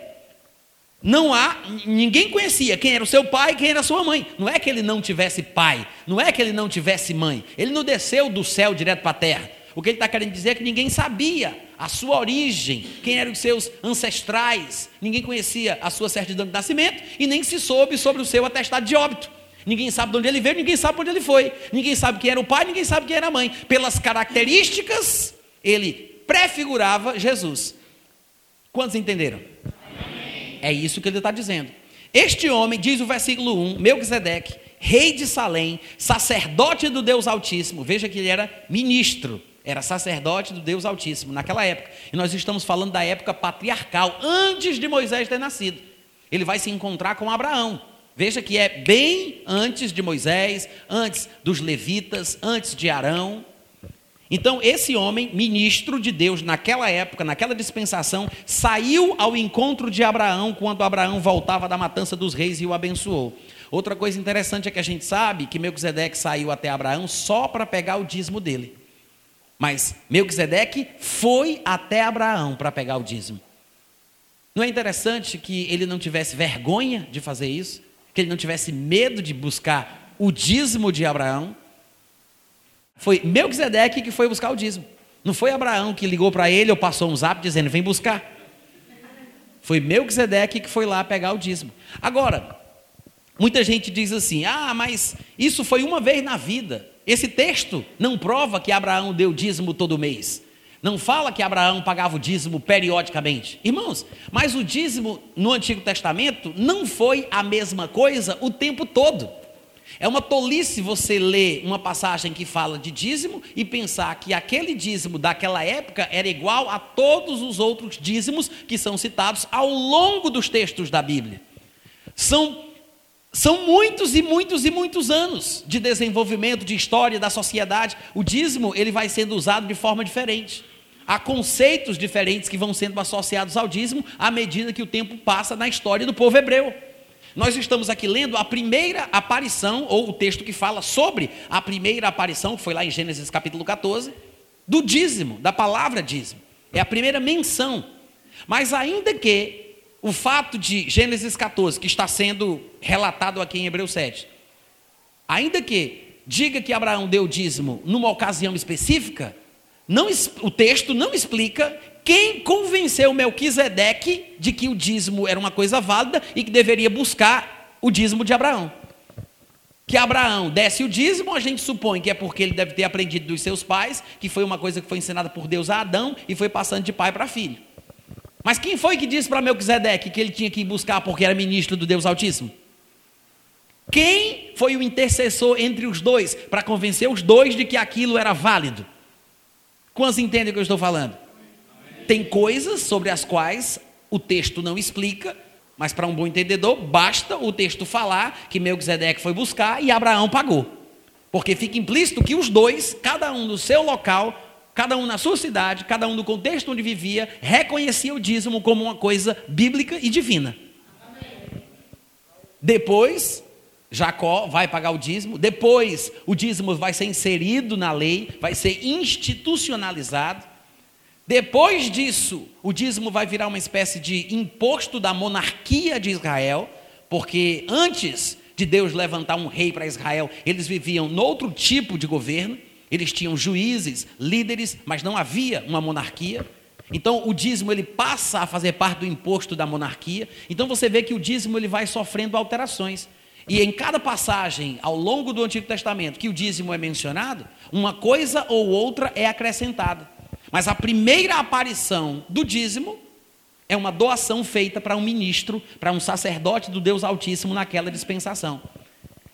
Não há, ninguém conhecia quem era o seu pai e quem era a sua mãe. Não é que ele não tivesse pai, não é que ele não tivesse mãe. Ele não desceu do céu direto para a terra. O que ele está querendo dizer é que ninguém sabia a sua origem, quem eram os seus ancestrais, ninguém conhecia a sua certidão de nascimento e nem se soube sobre o seu atestado de óbito. Ninguém sabe de onde ele veio, ninguém sabe onde ele foi. Ninguém sabe quem era o pai, ninguém sabe quem era a mãe. Pelas características, ele prefigurava Jesus. Quantos entenderam? É isso que ele está dizendo. Este homem, diz o versículo 1, Melquisedeque, rei de Salém, sacerdote do Deus Altíssimo, veja que ele era ministro era sacerdote do Deus Altíssimo naquela época. E nós estamos falando da época patriarcal, antes de Moisés ter nascido. Ele vai se encontrar com Abraão. Veja que é bem antes de Moisés, antes dos levitas, antes de Arão. Então, esse homem, ministro de Deus naquela época, naquela dispensação, saiu ao encontro de Abraão quando Abraão voltava da matança dos reis e o abençoou. Outra coisa interessante é que a gente sabe que Melquisedeque saiu até Abraão só para pegar o dízimo dele. Mas Melquisedeque foi até Abraão para pegar o dízimo. Não é interessante que ele não tivesse vergonha de fazer isso? Que ele não tivesse medo de buscar o dízimo de Abraão? Foi Melquisedeque que foi buscar o dízimo. Não foi Abraão que ligou para ele ou passou um zap dizendo: vem buscar. Foi Melquisedeque que foi lá pegar o dízimo. Agora, muita gente diz assim: ah, mas isso foi uma vez na vida. Esse texto não prova que Abraão deu dízimo todo mês. Não fala que Abraão pagava o dízimo periodicamente. Irmãos, mas o dízimo no Antigo Testamento não foi a mesma coisa o tempo todo. É uma tolice você ler uma passagem que fala de dízimo e pensar que aquele dízimo daquela época era igual a todos os outros dízimos que são citados ao longo dos textos da Bíblia. São são muitos e muitos e muitos anos de desenvolvimento, de história da sociedade. O dízimo ele vai sendo usado de forma diferente. Há conceitos diferentes que vão sendo associados ao dízimo à medida que o tempo passa na história do povo hebreu. Nós estamos aqui lendo a primeira aparição, ou o texto que fala sobre a primeira aparição, que foi lá em Gênesis capítulo 14, do dízimo, da palavra dízimo. É a primeira menção. Mas ainda que o fato de Gênesis 14, que está sendo relatado aqui em Hebreus 7, ainda que diga que Abraão deu dízimo numa ocasião específica, não, o texto não explica quem convenceu Melquisedeque de que o dízimo era uma coisa válida e que deveria buscar o dízimo de Abraão. Que Abraão desse o dízimo, a gente supõe que é porque ele deve ter aprendido dos seus pais, que foi uma coisa que foi ensinada por Deus a Adão e foi passando de pai para filho. Mas quem foi que disse para Melquisedeque que ele tinha que ir buscar porque era ministro do Deus Altíssimo? Quem foi o intercessor entre os dois para convencer os dois de que aquilo era válido? Quantos entendem o que eu estou falando? Tem coisas sobre as quais o texto não explica, mas para um bom entendedor, basta o texto falar que Melquisedeque foi buscar e Abraão pagou. Porque fica implícito que os dois, cada um no seu local, cada um na sua cidade, cada um no contexto onde vivia, reconhecia o dízimo como uma coisa bíblica e divina. Depois, Jacó vai pagar o dízimo, depois o dízimo vai ser inserido na lei, vai ser institucionalizado. Depois disso, o dízimo vai virar uma espécie de imposto da monarquia de Israel, porque antes de Deus levantar um rei para Israel, eles viviam noutro tipo de governo, eles tinham juízes, líderes, mas não havia uma monarquia. Então o dízimo ele passa a fazer parte do imposto da monarquia. Então você vê que o dízimo ele vai sofrendo alterações. E em cada passagem ao longo do Antigo Testamento que o dízimo é mencionado, uma coisa ou outra é acrescentada. Mas a primeira aparição do dízimo é uma doação feita para um ministro, para um sacerdote do Deus Altíssimo naquela dispensação.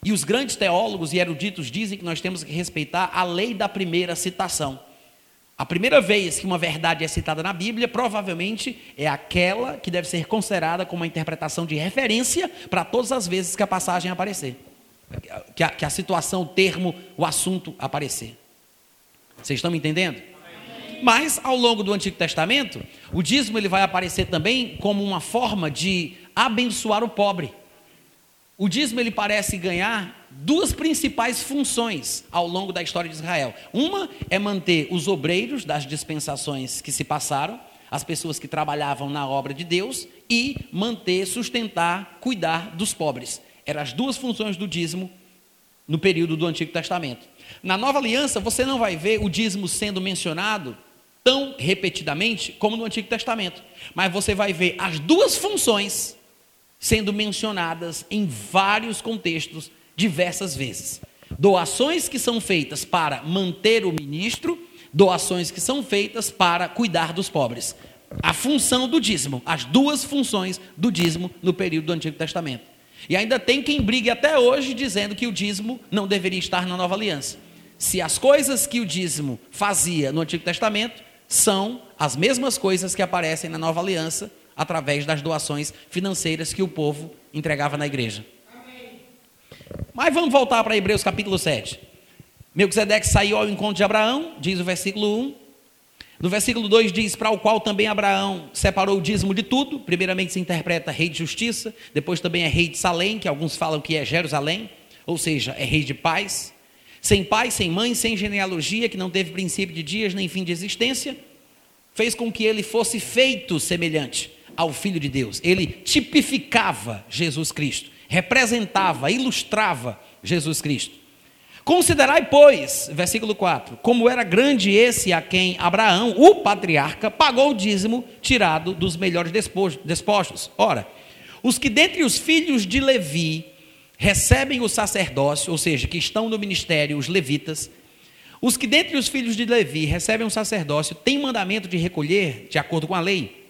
E os grandes teólogos e eruditos dizem que nós temos que respeitar a lei da primeira citação. A primeira vez que uma verdade é citada na Bíblia, provavelmente é aquela que deve ser considerada como uma interpretação de referência para todas as vezes que a passagem aparecer, que a, que a situação, o termo, o assunto aparecer. Vocês estão me entendendo? Mas ao longo do Antigo Testamento, o dízimo ele vai aparecer também como uma forma de abençoar o pobre. O dízimo ele parece ganhar duas principais funções ao longo da história de Israel. Uma é manter os obreiros das dispensações que se passaram, as pessoas que trabalhavam na obra de Deus, e manter, sustentar, cuidar dos pobres. Eram as duas funções do dízimo no período do Antigo Testamento. Na Nova Aliança, você não vai ver o dízimo sendo mencionado tão repetidamente como no Antigo Testamento, mas você vai ver as duas funções sendo mencionadas em vários contextos diversas vezes. Doações que são feitas para manter o ministro, doações que são feitas para cuidar dos pobres. A função do dízimo, as duas funções do dízimo no período do Antigo Testamento. E ainda tem quem brigue até hoje dizendo que o dízimo não deveria estar na nova aliança. Se as coisas que o dízimo fazia no Antigo Testamento são as mesmas coisas que aparecem na nova aliança através das doações financeiras que o povo entregava na igreja. Mas vamos voltar para Hebreus capítulo 7. Melquisedeque saiu ao encontro de Abraão, diz o versículo 1. No versículo 2 diz: Para o qual também Abraão separou o dízimo de tudo. Primeiramente se interpreta rei de justiça, depois também é rei de Salém, que alguns falam que é Jerusalém, ou seja, é rei de paz. Sem pai, sem mãe, sem genealogia, que não teve princípio de dias nem fim de existência, fez com que ele fosse feito semelhante ao Filho de Deus. Ele tipificava Jesus Cristo, representava, ilustrava Jesus Cristo. Considerai, pois, versículo 4, como era grande esse a quem Abraão, o patriarca, pagou o dízimo tirado dos melhores despojos. Ora, os que dentre os filhos de Levi recebem o sacerdócio, ou seja, que estão no ministério, os levitas, os que dentre os filhos de Levi recebem o sacerdócio, têm mandamento de recolher, de acordo com a lei,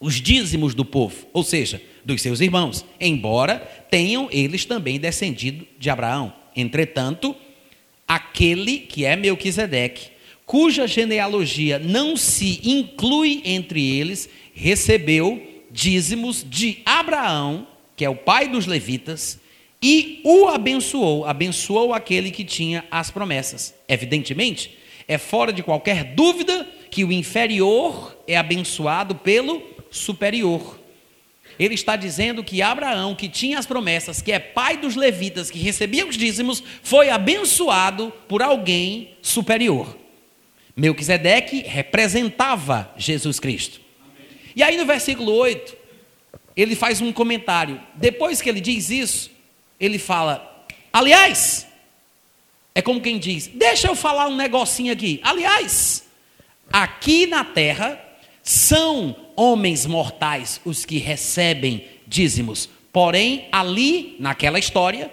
os dízimos do povo, ou seja, dos seus irmãos, embora tenham eles também descendido de Abraão. Entretanto, aquele que é Melquisedeque, cuja genealogia não se inclui entre eles, recebeu dízimos de Abraão, que é o pai dos levitas, e o abençoou, abençoou aquele que tinha as promessas. Evidentemente, é fora de qualquer dúvida que o inferior é abençoado pelo superior. Ele está dizendo que Abraão, que tinha as promessas, que é pai dos levitas, que recebia os dízimos, foi abençoado por alguém superior. Melquisedeque representava Jesus Cristo. E aí no versículo 8, ele faz um comentário. Depois que ele diz isso, ele fala: Aliás, é como quem diz: Deixa eu falar um negocinho aqui. Aliás, aqui na terra são homens mortais os que recebem dízimos. Porém, ali, naquela história,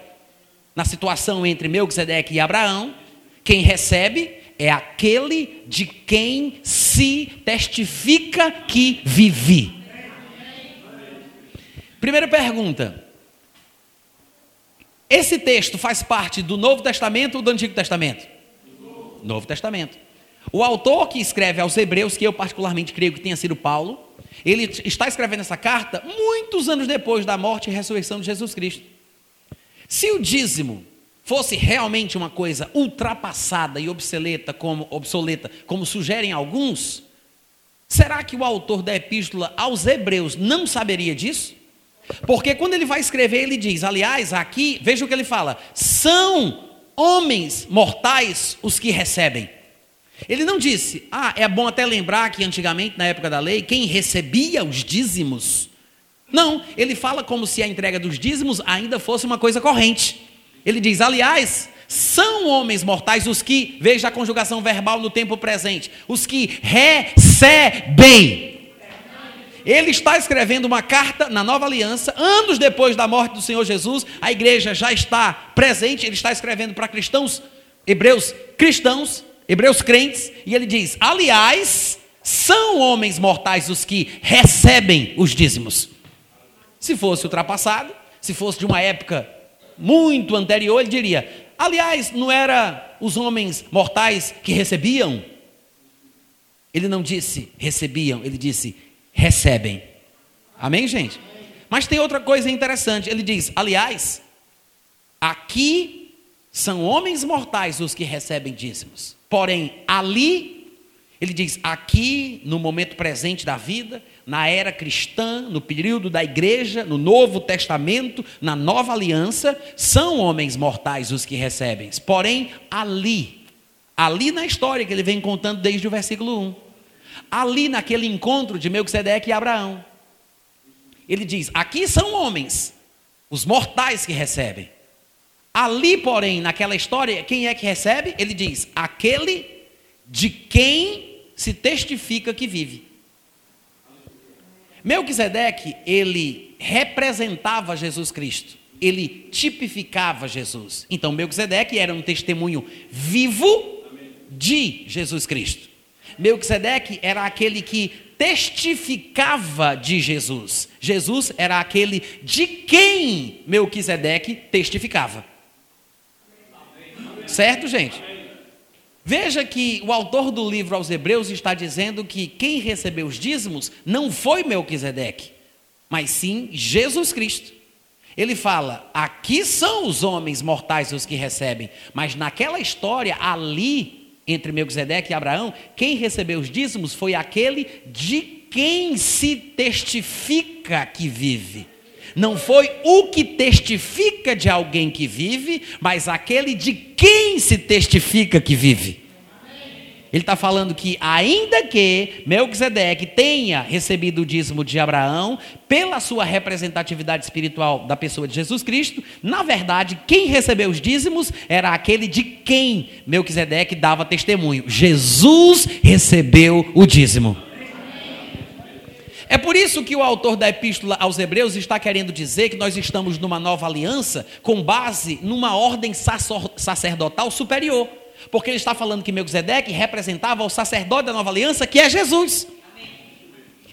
na situação entre Melquisedeque e Abraão, quem recebe é aquele de quem se testifica que vive. Primeira pergunta: esse texto faz parte do Novo Testamento ou do Antigo Testamento? Novo Testamento. O autor que escreve aos Hebreus, que eu particularmente creio que tenha sido Paulo, ele está escrevendo essa carta muitos anos depois da morte e ressurreição de Jesus Cristo. Se o dízimo fosse realmente uma coisa ultrapassada e obsoleta, como obsoleta, como sugerem alguns, será que o autor da epístola aos Hebreus não saberia disso? Porque quando ele vai escrever, ele diz: aliás, aqui, veja o que ele fala: são homens mortais os que recebem. Ele não disse, ah, é bom até lembrar que antigamente, na época da lei, quem recebia os dízimos. Não, ele fala como se a entrega dos dízimos ainda fosse uma coisa corrente. Ele diz, aliás, são homens mortais os que, veja a conjugação verbal no tempo presente, os que recebem. Ele está escrevendo uma carta na nova aliança, anos depois da morte do Senhor Jesus, a igreja já está presente, ele está escrevendo para cristãos, hebreus cristãos, hebreus crentes, e ele diz: aliás, são homens mortais os que recebem os dízimos. Se fosse ultrapassado, se fosse de uma época muito anterior, ele diria: aliás, não era os homens mortais que recebiam? Ele não disse recebiam, ele disse recebem. Amém, gente? Mas tem outra coisa interessante. Ele diz: aliás, aqui são homens mortais os que recebem dízimos. Porém, ali, ele diz: aqui, no momento presente da vida, na era cristã, no período da igreja, no Novo Testamento, na nova aliança, são homens mortais os que recebem. Porém, ali, ali na história que ele vem contando desde o versículo 1 ali naquele encontro de Melquisedeque e Abraão. Ele diz: aqui são homens, os mortais que recebem. Ali, porém, naquela história, quem é que recebe? Ele diz: aquele de quem se testifica que vive. Melquisedeque, ele representava Jesus Cristo, ele tipificava Jesus. Então, Melquisedeque era um testemunho vivo de Jesus Cristo. Melquisedeque era aquele que testificava de Jesus. Jesus era aquele de quem Melquisedeque testificava. Certo, gente? Veja que o autor do livro aos Hebreus está dizendo que quem recebeu os dízimos não foi Melquisedeque, mas sim Jesus Cristo. Ele fala: aqui são os homens mortais os que recebem, mas naquela história ali entre Melquisedeque e Abraão, quem recebeu os dízimos foi aquele de quem se testifica que vive. Não foi o que testifica de alguém que vive, mas aquele de quem se testifica que vive. Ele está falando que, ainda que Melquisedeque tenha recebido o dízimo de Abraão, pela sua representatividade espiritual da pessoa de Jesus Cristo, na verdade, quem recebeu os dízimos era aquele de quem Melquisedeque dava testemunho. Jesus recebeu o dízimo. É por isso que o autor da epístola aos Hebreus está querendo dizer que nós estamos numa nova aliança com base numa ordem sacerdotal superior. Porque ele está falando que Melquisedeque representava o sacerdote da nova aliança, que é Jesus.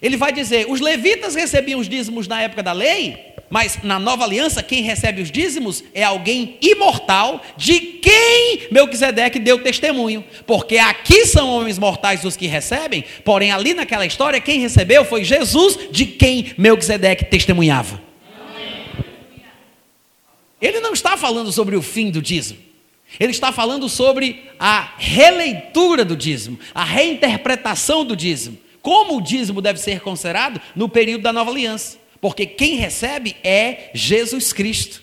Ele vai dizer: os levitas recebiam os dízimos na época da lei, mas na nova aliança, quem recebe os dízimos é alguém imortal, de quem Melquisedeque deu testemunho. Porque aqui são homens mortais os que recebem, porém ali naquela história, quem recebeu foi Jesus, de quem Melquisedeque testemunhava. Ele não está falando sobre o fim do dízimo. Ele está falando sobre a releitura do dízimo, a reinterpretação do dízimo. Como o dízimo deve ser considerado no período da nova aliança. Porque quem recebe é Jesus Cristo.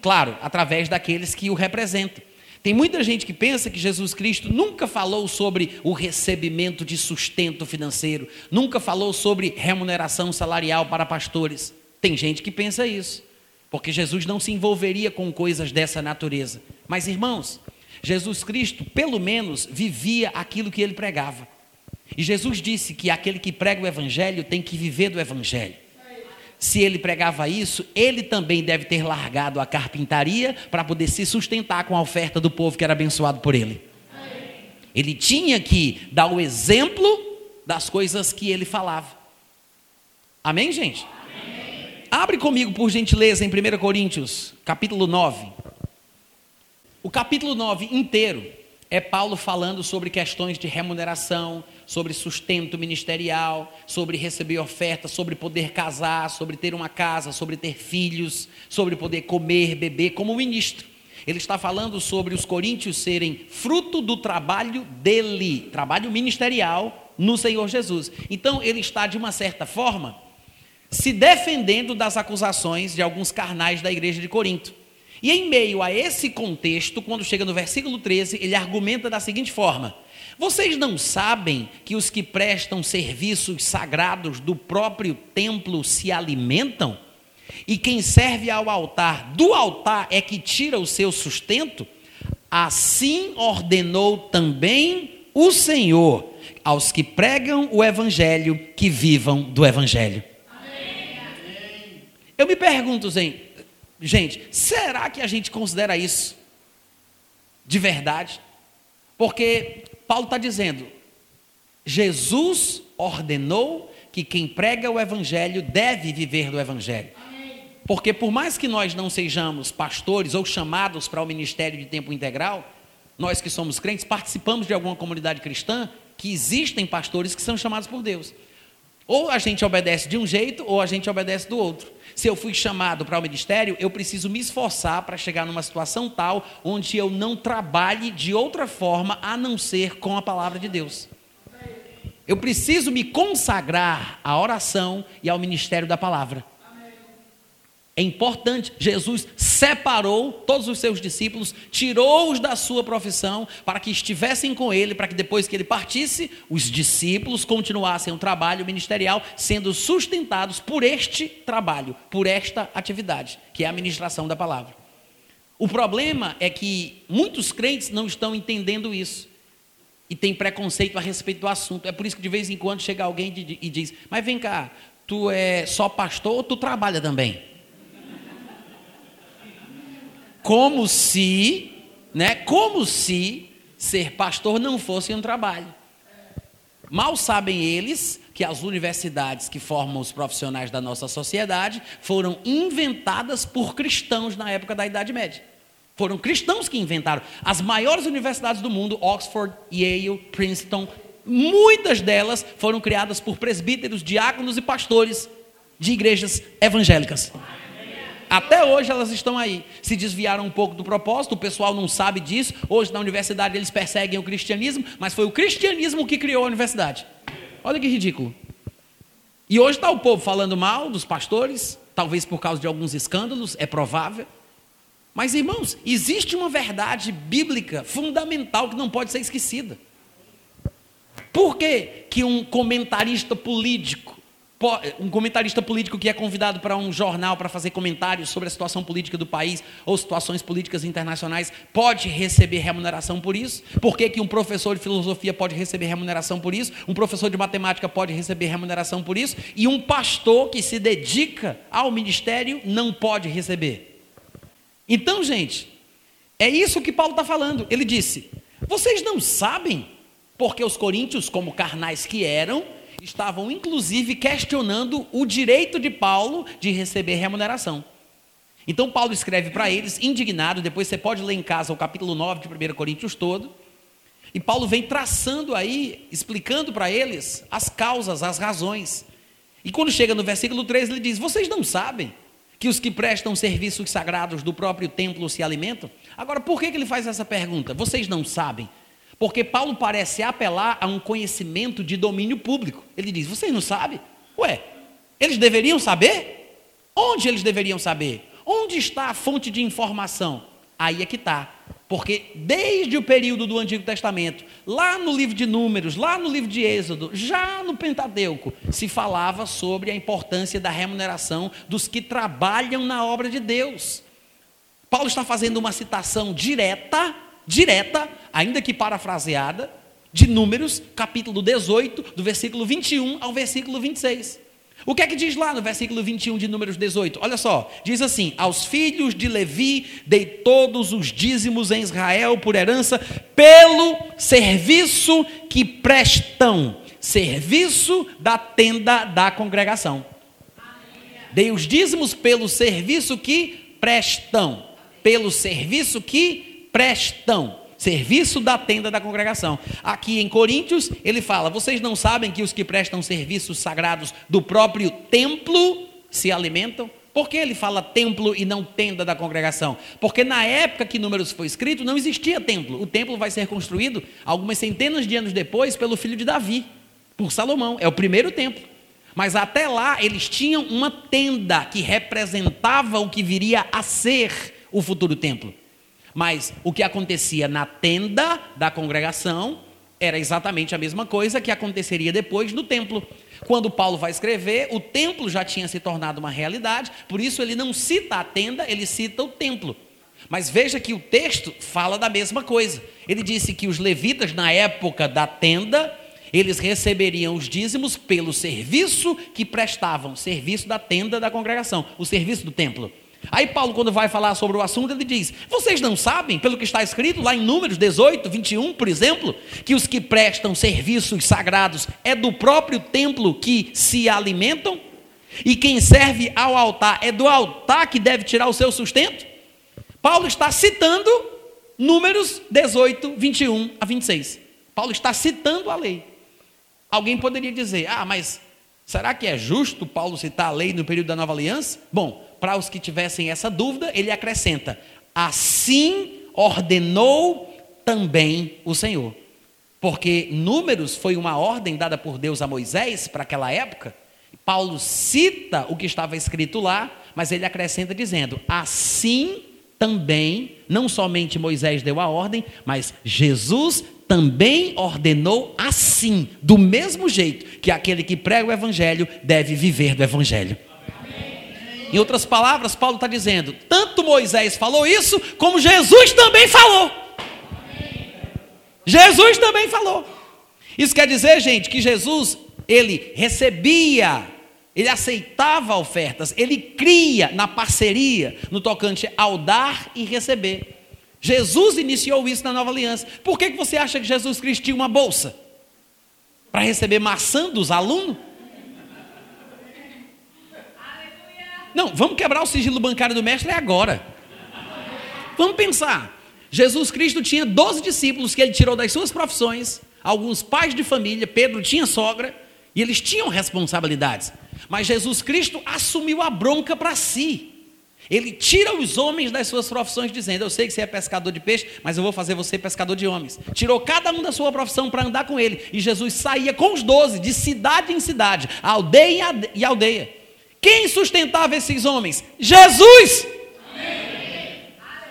Claro, através daqueles que o representam. Tem muita gente que pensa que Jesus Cristo nunca falou sobre o recebimento de sustento financeiro, nunca falou sobre remuneração salarial para pastores. Tem gente que pensa isso porque Jesus não se envolveria com coisas dessa natureza. Mas, irmãos, Jesus Cristo, pelo menos, vivia aquilo que ele pregava. E Jesus disse que aquele que prega o Evangelho tem que viver do Evangelho. Se ele pregava isso, ele também deve ter largado a carpintaria para poder se sustentar com a oferta do povo que era abençoado por ele. Ele tinha que dar o exemplo das coisas que ele falava. Amém, gente? Abre comigo, por gentileza, em 1 Coríntios, capítulo 9. O capítulo 9 inteiro é Paulo falando sobre questões de remuneração, sobre sustento ministerial, sobre receber oferta, sobre poder casar, sobre ter uma casa, sobre ter filhos, sobre poder comer, beber, como ministro. Ele está falando sobre os coríntios serem fruto do trabalho dele, trabalho ministerial no Senhor Jesus. Então, ele está, de uma certa forma, se defendendo das acusações de alguns carnais da igreja de Corinto. E em meio a esse contexto, quando chega no versículo 13, ele argumenta da seguinte forma: Vocês não sabem que os que prestam serviços sagrados do próprio templo se alimentam? E quem serve ao altar, do altar é que tira o seu sustento? Assim ordenou também o Senhor aos que pregam o evangelho que vivam do evangelho. Eu me pergunto, Gente, será que a gente considera isso de verdade? Porque Paulo está dizendo: Jesus ordenou que quem prega o Evangelho deve viver do Evangelho. Porque por mais que nós não sejamos pastores ou chamados para o ministério de tempo integral, nós que somos crentes participamos de alguma comunidade cristã que existem pastores que são chamados por Deus. Ou a gente obedece de um jeito, ou a gente obedece do outro. Se eu fui chamado para o ministério, eu preciso me esforçar para chegar numa situação tal onde eu não trabalhe de outra forma a não ser com a palavra de Deus. Eu preciso me consagrar à oração e ao ministério da palavra. É importante, Jesus separou todos os seus discípulos, tirou-os da sua profissão, para que estivessem com ele, para que depois que ele partisse, os discípulos continuassem o trabalho ministerial, sendo sustentados por este trabalho, por esta atividade, que é a ministração da palavra. O problema é que muitos crentes não estão entendendo isso e têm preconceito a respeito do assunto. É por isso que de vez em quando chega alguém e diz: Mas vem cá, tu é só pastor ou tu trabalha também? Como se, né, como se ser pastor não fosse um trabalho. Mal sabem eles que as universidades que formam os profissionais da nossa sociedade foram inventadas por cristãos na época da Idade Média. Foram cristãos que inventaram. As maiores universidades do mundo, Oxford, Yale, Princeton, muitas delas foram criadas por presbíteros, diáconos e pastores de igrejas evangélicas. Até hoje elas estão aí. Se desviaram um pouco do propósito, o pessoal não sabe disso. Hoje na universidade eles perseguem o cristianismo, mas foi o cristianismo que criou a universidade. Olha que ridículo. E hoje está o povo falando mal dos pastores, talvez por causa de alguns escândalos, é provável. Mas irmãos, existe uma verdade bíblica fundamental que não pode ser esquecida. Por que, que um comentarista político um comentarista político que é convidado para um jornal para fazer comentários sobre a situação política do país ou situações políticas internacionais pode receber remuneração por isso? Por que, que um professor de filosofia pode receber remuneração por isso? Um professor de matemática pode receber remuneração por isso? E um pastor que se dedica ao ministério não pode receber? Então, gente, é isso que Paulo está falando. Ele disse: vocês não sabem porque os coríntios, como carnais que eram, estavam inclusive questionando o direito de Paulo de receber remuneração. Então Paulo escreve para eles, indignado, depois você pode ler em casa o capítulo 9 de 1 Coríntios todo. E Paulo vem traçando aí, explicando para eles as causas, as razões. E quando chega no versículo 3, ele diz: Vocês não sabem que os que prestam serviços sagrados do próprio templo se alimentam? Agora, por que, que ele faz essa pergunta? Vocês não sabem? Porque Paulo parece apelar a um conhecimento de domínio público. Ele diz: vocês não sabem? Ué, eles deveriam saber? Onde eles deveriam saber? Onde está a fonte de informação? Aí é que está. Porque desde o período do Antigo Testamento, lá no livro de Números, lá no livro de Êxodo, já no Pentateuco, se falava sobre a importância da remuneração dos que trabalham na obra de Deus. Paulo está fazendo uma citação direta direta, ainda que parafraseada, de Números, capítulo 18, do versículo 21 ao versículo 26. O que é que diz lá no versículo 21 de Números 18? Olha só, diz assim: Aos filhos de Levi dei todos os dízimos em Israel por herança, pelo serviço que prestam, serviço da tenda da congregação. Dei os dízimos pelo serviço que prestam, pelo serviço que prestam serviço da tenda da congregação. Aqui em Coríntios, ele fala: vocês não sabem que os que prestam serviços sagrados do próprio templo se alimentam? Por que ele fala templo e não tenda da congregação? Porque na época que Números foi escrito, não existia templo. O templo vai ser construído algumas centenas de anos depois pelo filho de Davi, por Salomão. É o primeiro templo. Mas até lá eles tinham uma tenda que representava o que viria a ser o futuro templo. Mas o que acontecia na tenda da congregação era exatamente a mesma coisa que aconteceria depois no templo. Quando Paulo vai escrever, o templo já tinha se tornado uma realidade, por isso ele não cita a tenda, ele cita o templo. Mas veja que o texto fala da mesma coisa. Ele disse que os levitas, na época da tenda, eles receberiam os dízimos pelo serviço que prestavam, serviço da tenda da congregação, o serviço do templo. Aí Paulo, quando vai falar sobre o assunto, ele diz: Vocês não sabem, pelo que está escrito lá em Números 18, 21, por exemplo, que os que prestam serviços sagrados é do próprio templo que se alimentam? E quem serve ao altar é do altar que deve tirar o seu sustento? Paulo está citando Números 18, 21 a 26. Paulo está citando a lei. Alguém poderia dizer: Ah, mas será que é justo Paulo citar a lei no período da nova aliança? Bom, para os que tivessem essa dúvida, ele acrescenta: Assim ordenou também o Senhor. Porque Números foi uma ordem dada por Deus a Moisés para aquela época. Paulo cita o que estava escrito lá, mas ele acrescenta dizendo: Assim também, não somente Moisés deu a ordem, mas Jesus também ordenou assim, do mesmo jeito que aquele que prega o Evangelho deve viver do Evangelho. Em outras palavras, Paulo está dizendo: tanto Moisés falou isso, como Jesus também falou. Jesus também falou. Isso quer dizer, gente, que Jesus, ele recebia, ele aceitava ofertas, ele cria na parceria, no tocante ao dar e receber. Jesus iniciou isso na nova aliança. Por que, que você acha que Jesus Cristo tinha uma bolsa? Para receber maçã dos alunos? Não, vamos quebrar o sigilo bancário do mestre agora. Vamos pensar. Jesus Cristo tinha 12 discípulos que ele tirou das suas profissões, alguns pais de família, Pedro tinha sogra, e eles tinham responsabilidades. Mas Jesus Cristo assumiu a bronca para si. Ele tira os homens das suas profissões, dizendo: Eu sei que você é pescador de peixe, mas eu vou fazer você pescador de homens. Tirou cada um da sua profissão para andar com ele. E Jesus saía com os doze, de cidade em cidade, aldeia e aldeia. Quem sustentava esses homens? Jesus!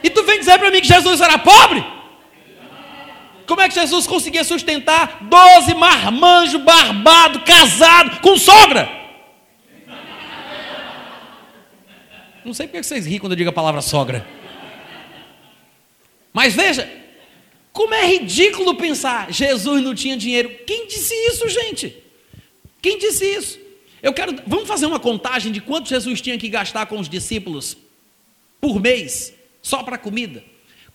E tu vem dizer para mim que Jesus era pobre? Como é que Jesus conseguia sustentar doze marmanjos, barbado, casado, com sogra? Não sei porque vocês riem quando eu digo a palavra sogra. Mas veja, como é ridículo pensar, Jesus não tinha dinheiro. Quem disse isso, gente? Quem disse isso? Eu quero, vamos fazer uma contagem de quanto Jesus tinha que gastar com os discípulos por mês, só para comida.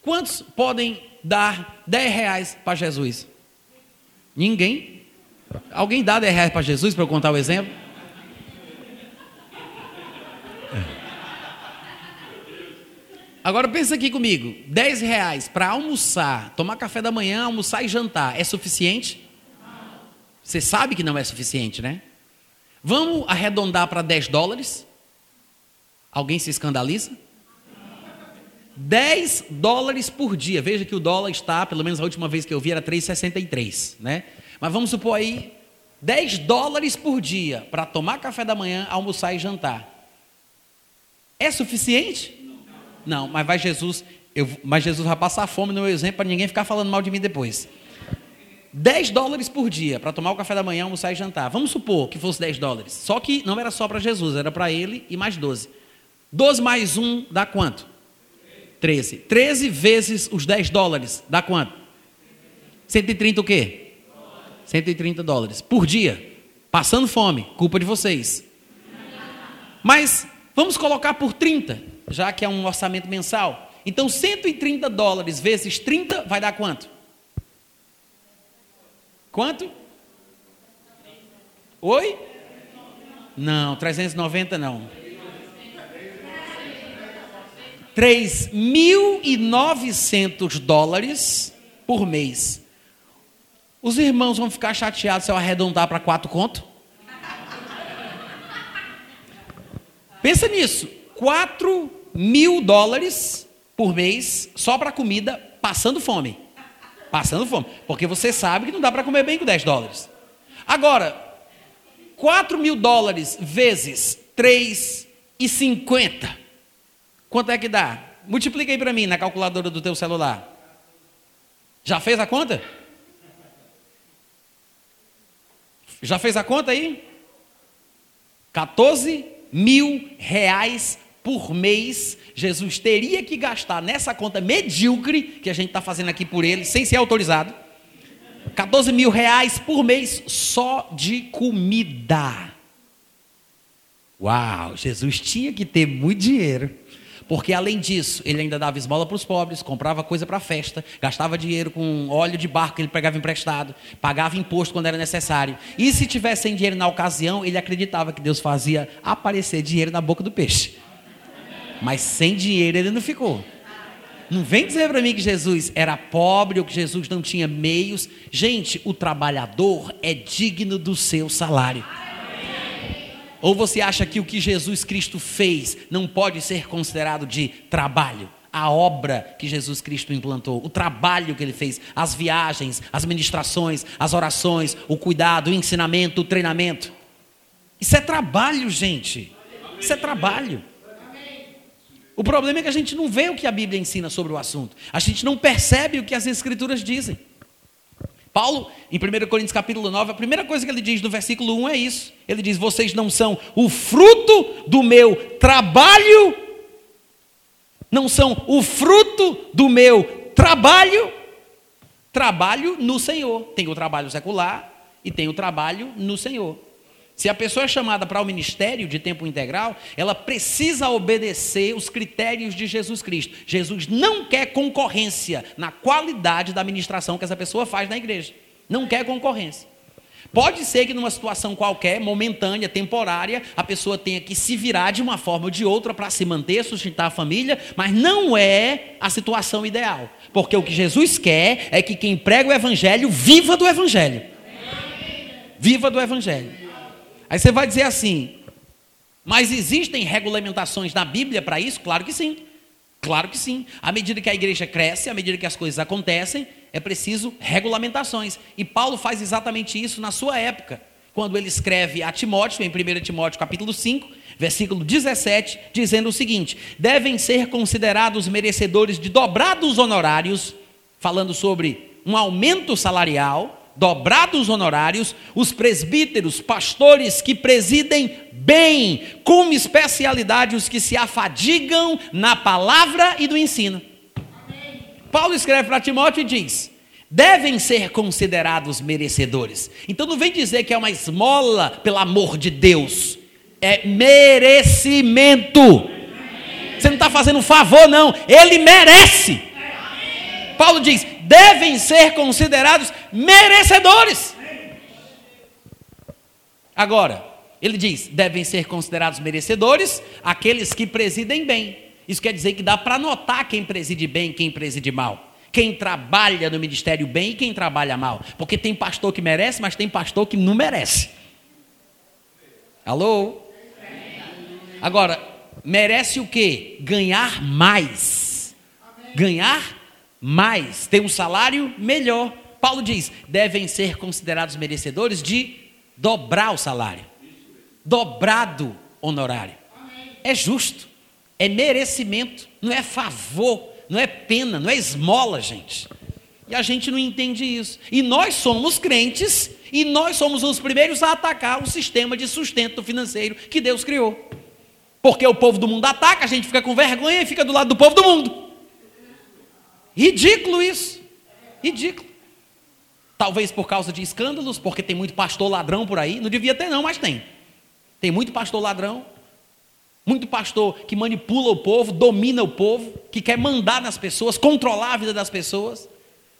Quantos podem dar 10 reais para Jesus? Ninguém? Alguém dá 10 reais para Jesus para eu contar o exemplo? Agora pensa aqui comigo: 10 reais para almoçar, tomar café da manhã, almoçar e jantar, é suficiente? Você sabe que não é suficiente, né? Vamos arredondar para 10 dólares? Alguém se escandaliza? 10 dólares por dia. Veja que o dólar está, pelo menos a última vez que eu vi, era 3,63, né? Mas vamos supor aí 10 dólares por dia para tomar café da manhã, almoçar e jantar. É suficiente? Não, mas vai Jesus, eu, mas Jesus vai passar fome no meu exemplo para ninguém ficar falando mal de mim depois. 10 dólares por dia para tomar o café da manhã, almoçar e jantar. Vamos supor que fosse 10 dólares. Só que não era só para Jesus, era para ele e mais 12. 12 mais 1 dá quanto? 13. 13 vezes os 10 dólares, dá quanto? 130 o quê? 130 dólares por dia. Passando fome, culpa de vocês. Mas vamos colocar por 30, já que é um orçamento mensal. Então 130 dólares vezes 30 vai dar quanto? Quanto? Oi? Não, 390 não. 3.900 dólares por mês. Os irmãos vão ficar chateados se eu arredondar para quatro conto? Pensa nisso. 4 mil dólares por mês só para comida, passando fome. Passando fome. Porque você sabe que não dá para comer bem com 10 dólares. Agora, 4 mil dólares vezes 3,50. Quanto é que dá? Multiplica aí para mim na calculadora do teu celular. Já fez a conta? Já fez a conta aí? 14 mil reais por mês Jesus teria que gastar nessa conta medíocre que a gente está fazendo aqui por ele, sem ser autorizado. 14 mil reais por mês só de comida. Uau, Jesus tinha que ter muito dinheiro. Porque além disso, ele ainda dava esmola para os pobres, comprava coisa para festa, gastava dinheiro com óleo de barco que ele pegava emprestado, pagava imposto quando era necessário. E se tivesse dinheiro na ocasião, ele acreditava que Deus fazia aparecer dinheiro na boca do peixe. Mas sem dinheiro ele não ficou. Não vem dizer para mim que Jesus era pobre ou que Jesus não tinha meios. Gente, o trabalhador é digno do seu salário. Ou você acha que o que Jesus Cristo fez não pode ser considerado de trabalho? A obra que Jesus Cristo implantou, o trabalho que ele fez, as viagens, as ministrações, as orações, o cuidado, o ensinamento, o treinamento. Isso é trabalho, gente. Isso é trabalho. O problema é que a gente não vê o que a Bíblia ensina sobre o assunto. A gente não percebe o que as Escrituras dizem. Paulo, em 1 Coríntios capítulo 9, a primeira coisa que ele diz no versículo 1 é isso. Ele diz: Vocês não são o fruto do meu trabalho, não são o fruto do meu trabalho, trabalho no Senhor. Tem o trabalho secular e tem o trabalho no Senhor. Se a pessoa é chamada para o ministério de tempo integral, ela precisa obedecer os critérios de Jesus Cristo. Jesus não quer concorrência na qualidade da administração que essa pessoa faz na igreja. Não quer concorrência. Pode ser que numa situação qualquer, momentânea, temporária, a pessoa tenha que se virar de uma forma ou de outra para se manter, sustentar a família, mas não é a situação ideal. Porque o que Jesus quer é que quem prega o evangelho viva do evangelho. Viva do evangelho. Aí você vai dizer assim: mas existem regulamentações na Bíblia para isso? Claro que sim. Claro que sim. À medida que a igreja cresce, à medida que as coisas acontecem, é preciso regulamentações. E Paulo faz exatamente isso na sua época, quando ele escreve a Timóteo, em 1 Timóteo capítulo 5, versículo 17, dizendo o seguinte: devem ser considerados merecedores de dobrados honorários, falando sobre um aumento salarial dobrados honorários, os presbíteros, pastores que presidem bem, com especialidade os que se afadigam na palavra e do ensino. Paulo escreve para Timóteo e diz: devem ser considerados merecedores. Então não vem dizer que é uma esmola pelo amor de Deus, é merecimento. Você não está fazendo um favor, não, ele merece. Paulo diz: devem ser considerados merecedores. Agora, ele diz: devem ser considerados merecedores aqueles que presidem bem. Isso quer dizer que dá para notar quem preside bem quem preside mal. Quem trabalha no ministério bem e quem trabalha mal. Porque tem pastor que merece, mas tem pastor que não merece. Alô? Agora, merece o quê? Ganhar mais. Ganhar mais, tem um salário melhor. Paulo diz: devem ser considerados merecedores de dobrar o salário, dobrado honorário. É justo, é merecimento, não é favor, não é pena, não é esmola, gente. E a gente não entende isso. E nós somos crentes e nós somos os primeiros a atacar o sistema de sustento financeiro que Deus criou. Porque o povo do mundo ataca, a gente fica com vergonha e fica do lado do povo do mundo. Ridículo isso. Ridículo. Talvez por causa de escândalos, porque tem muito pastor ladrão por aí. Não devia ter, não, mas tem. Tem muito pastor ladrão. Muito pastor que manipula o povo, domina o povo, que quer mandar nas pessoas, controlar a vida das pessoas,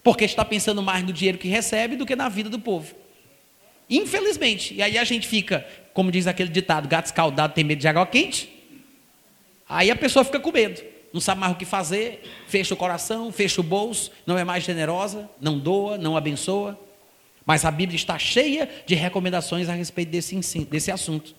porque está pensando mais no dinheiro que recebe do que na vida do povo. Infelizmente. E aí a gente fica, como diz aquele ditado, gato escaldado tem medo de água quente. Aí a pessoa fica com medo, não sabe mais o que fazer, fecha o coração, fecha o bolso, não é mais generosa, não doa, não abençoa. Mas a Bíblia está cheia de recomendações a respeito desse, desse assunto.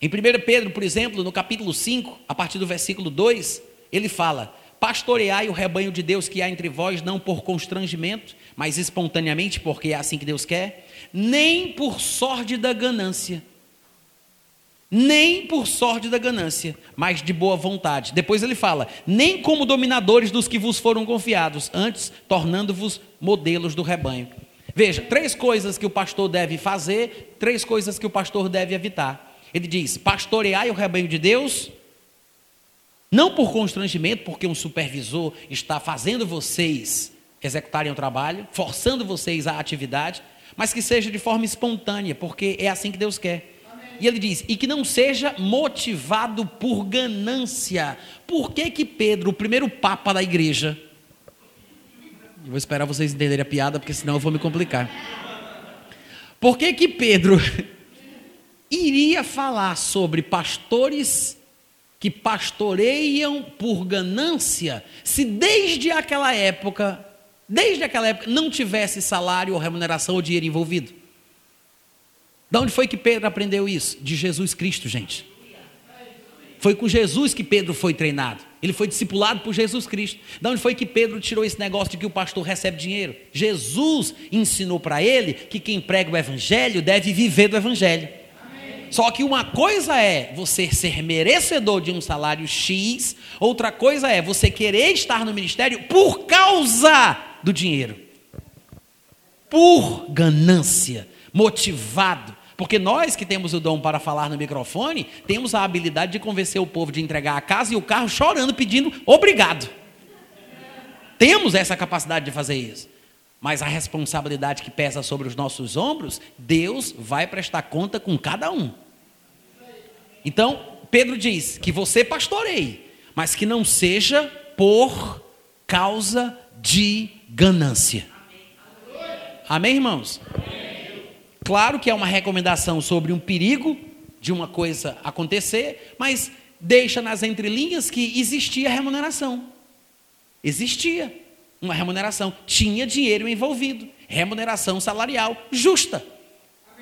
Em 1 Pedro, por exemplo, no capítulo 5, a partir do versículo 2, ele fala: Pastoreai o rebanho de Deus que há entre vós, não por constrangimento, mas espontaneamente, porque é assim que Deus quer, nem por sorte da ganância, nem por sorte da ganância, mas de boa vontade. Depois ele fala: nem como dominadores dos que vos foram confiados, antes tornando-vos modelos do rebanho. Veja, três coisas que o pastor deve fazer, três coisas que o pastor deve evitar. Ele diz: pastoreai o rebanho de Deus, não por constrangimento, porque um supervisor está fazendo vocês executarem o trabalho, forçando vocês à atividade, mas que seja de forma espontânea, porque é assim que Deus quer. E ele diz: e que não seja motivado por ganância. Por que que Pedro, o primeiro papa da igreja, eu vou esperar vocês entenderem a piada, porque senão eu vou me complicar. Por que que Pedro iria falar sobre pastores que pastoreiam por ganância, se desde aquela época, desde aquela época, não tivesse salário ou remuneração ou dinheiro envolvido. De onde foi que Pedro aprendeu isso? De Jesus Cristo, gente. Foi com Jesus que Pedro foi treinado. Ele foi discipulado por Jesus Cristo. De onde foi que Pedro tirou esse negócio de que o pastor recebe dinheiro? Jesus ensinou para ele que quem prega o evangelho deve viver do evangelho. Só que uma coisa é você ser merecedor de um salário X, outra coisa é você querer estar no ministério por causa do dinheiro. Por ganância, motivado. Porque nós que temos o dom para falar no microfone, temos a habilidade de convencer o povo de entregar a casa e o carro chorando, pedindo obrigado. Temos essa capacidade de fazer isso. Mas a responsabilidade que pesa sobre os nossos ombros, Deus vai prestar conta com cada um. Então, Pedro diz que você pastoreie, mas que não seja por causa de ganância. Amém, irmãos? Claro que é uma recomendação sobre um perigo de uma coisa acontecer, mas deixa nas entrelinhas que existia remuneração. Existia uma remuneração, tinha dinheiro envolvido, remuneração salarial justa.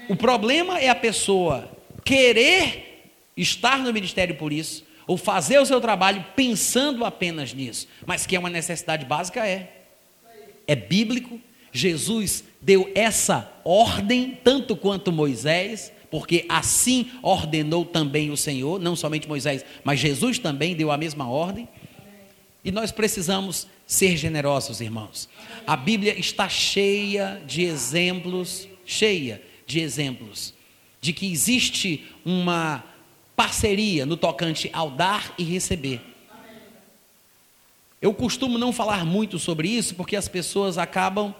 O problema é a pessoa querer estar no ministério por isso, ou fazer o seu trabalho pensando apenas nisso, mas que é uma necessidade básica, é. É bíblico. Jesus deu essa ordem, tanto quanto Moisés, porque assim ordenou também o Senhor, não somente Moisés, mas Jesus também deu a mesma ordem. E nós precisamos ser generosos, irmãos. A Bíblia está cheia de exemplos, cheia de exemplos, de que existe uma parceria no tocante ao dar e receber. Eu costumo não falar muito sobre isso porque as pessoas acabam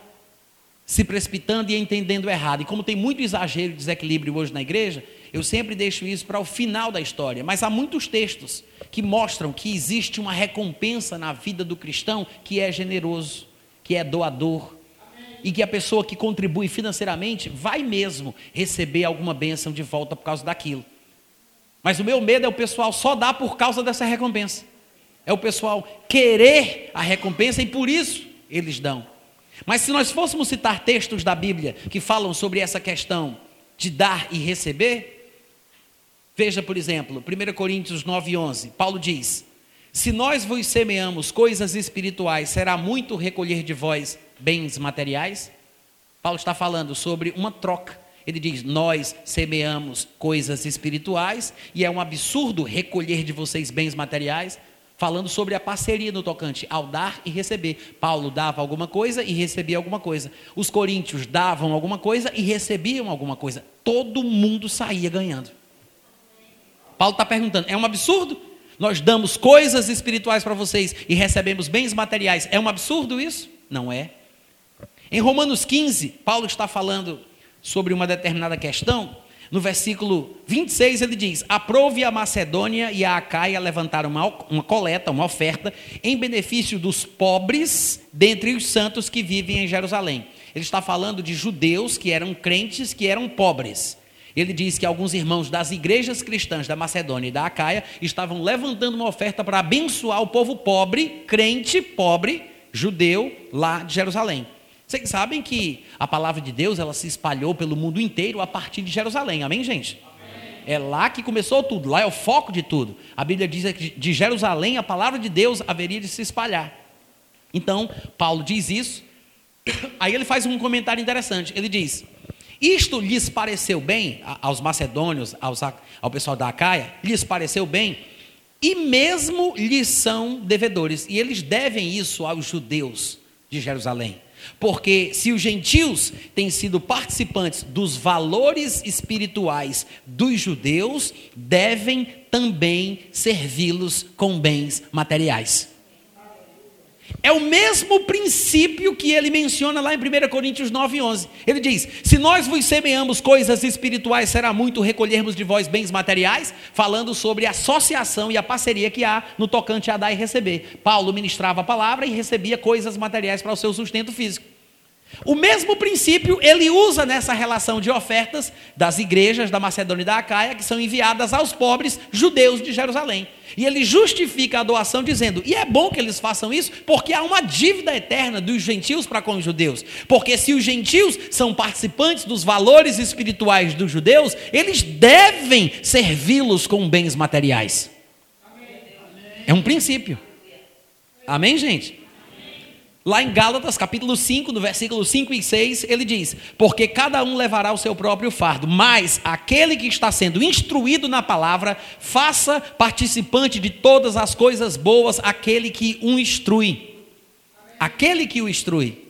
se precipitando e entendendo errado. E como tem muito exagero e desequilíbrio hoje na igreja, eu sempre deixo isso para o final da história. Mas há muitos textos que mostram que existe uma recompensa na vida do cristão que é generoso, que é doador. E que a pessoa que contribui financeiramente vai mesmo receber alguma bênção de volta por causa daquilo. Mas o meu medo é o pessoal só dar por causa dessa recompensa. É o pessoal querer a recompensa e por isso eles dão. Mas se nós fôssemos citar textos da Bíblia que falam sobre essa questão de dar e receber, Veja, por exemplo, 1 Coríntios 9, 11. Paulo diz: Se nós vos semeamos coisas espirituais, será muito recolher de vós bens materiais? Paulo está falando sobre uma troca. Ele diz: Nós semeamos coisas espirituais e é um absurdo recolher de vocês bens materiais. Falando sobre a parceria no tocante ao dar e receber. Paulo dava alguma coisa e recebia alguma coisa. Os coríntios davam alguma coisa e recebiam alguma coisa. Todo mundo saía ganhando. Paulo está perguntando: é um absurdo? nós damos coisas espirituais para vocês e recebemos bens materiais. É um absurdo isso? Não é. Em Romanos 15, Paulo está falando sobre uma determinada questão. No versículo 26, ele diz: Aprove a Macedônia e a Acaia levantaram uma, uma coleta, uma oferta, em benefício dos pobres dentre os santos que vivem em Jerusalém. Ele está falando de judeus que eram crentes, que eram pobres. Ele diz que alguns irmãos das igrejas cristãs da Macedônia e da Acaia estavam levantando uma oferta para abençoar o povo pobre, crente pobre, judeu, lá de Jerusalém. Vocês sabem que a palavra de Deus ela se espalhou pelo mundo inteiro a partir de Jerusalém, amém, gente? Amém. É lá que começou tudo, lá é o foco de tudo. A Bíblia diz que de Jerusalém a palavra de Deus haveria de se espalhar. Então, Paulo diz isso, aí ele faz um comentário interessante. Ele diz: isto lhes pareceu bem, aos macedônios, aos, ao pessoal da Acaia, lhes pareceu bem, e mesmo lhes são devedores, e eles devem isso aos judeus de Jerusalém. Porque se os gentios têm sido participantes dos valores espirituais dos judeus, devem também servi-los com bens materiais. É o mesmo princípio que ele menciona lá em 1 Coríntios 9, 11. Ele diz: Se nós vos semeamos coisas espirituais, será muito recolhermos de vós bens materiais, falando sobre a associação e a parceria que há no tocante a dar e receber. Paulo ministrava a palavra e recebia coisas materiais para o seu sustento físico. O mesmo princípio ele usa nessa relação de ofertas das igrejas da Macedônia e da Acaia, que são enviadas aos pobres judeus de Jerusalém. E ele justifica a doação dizendo: e é bom que eles façam isso, porque há uma dívida eterna dos gentios para com os judeus. Porque se os gentios são participantes dos valores espirituais dos judeus, eles devem servi-los com bens materiais. É um princípio. Amém, gente? Lá em Gálatas, capítulo 5, no versículo 5 e 6, ele diz: Porque cada um levará o seu próprio fardo, mas aquele que está sendo instruído na palavra, faça participante de todas as coisas boas aquele que o instrui. Aquele que o instrui.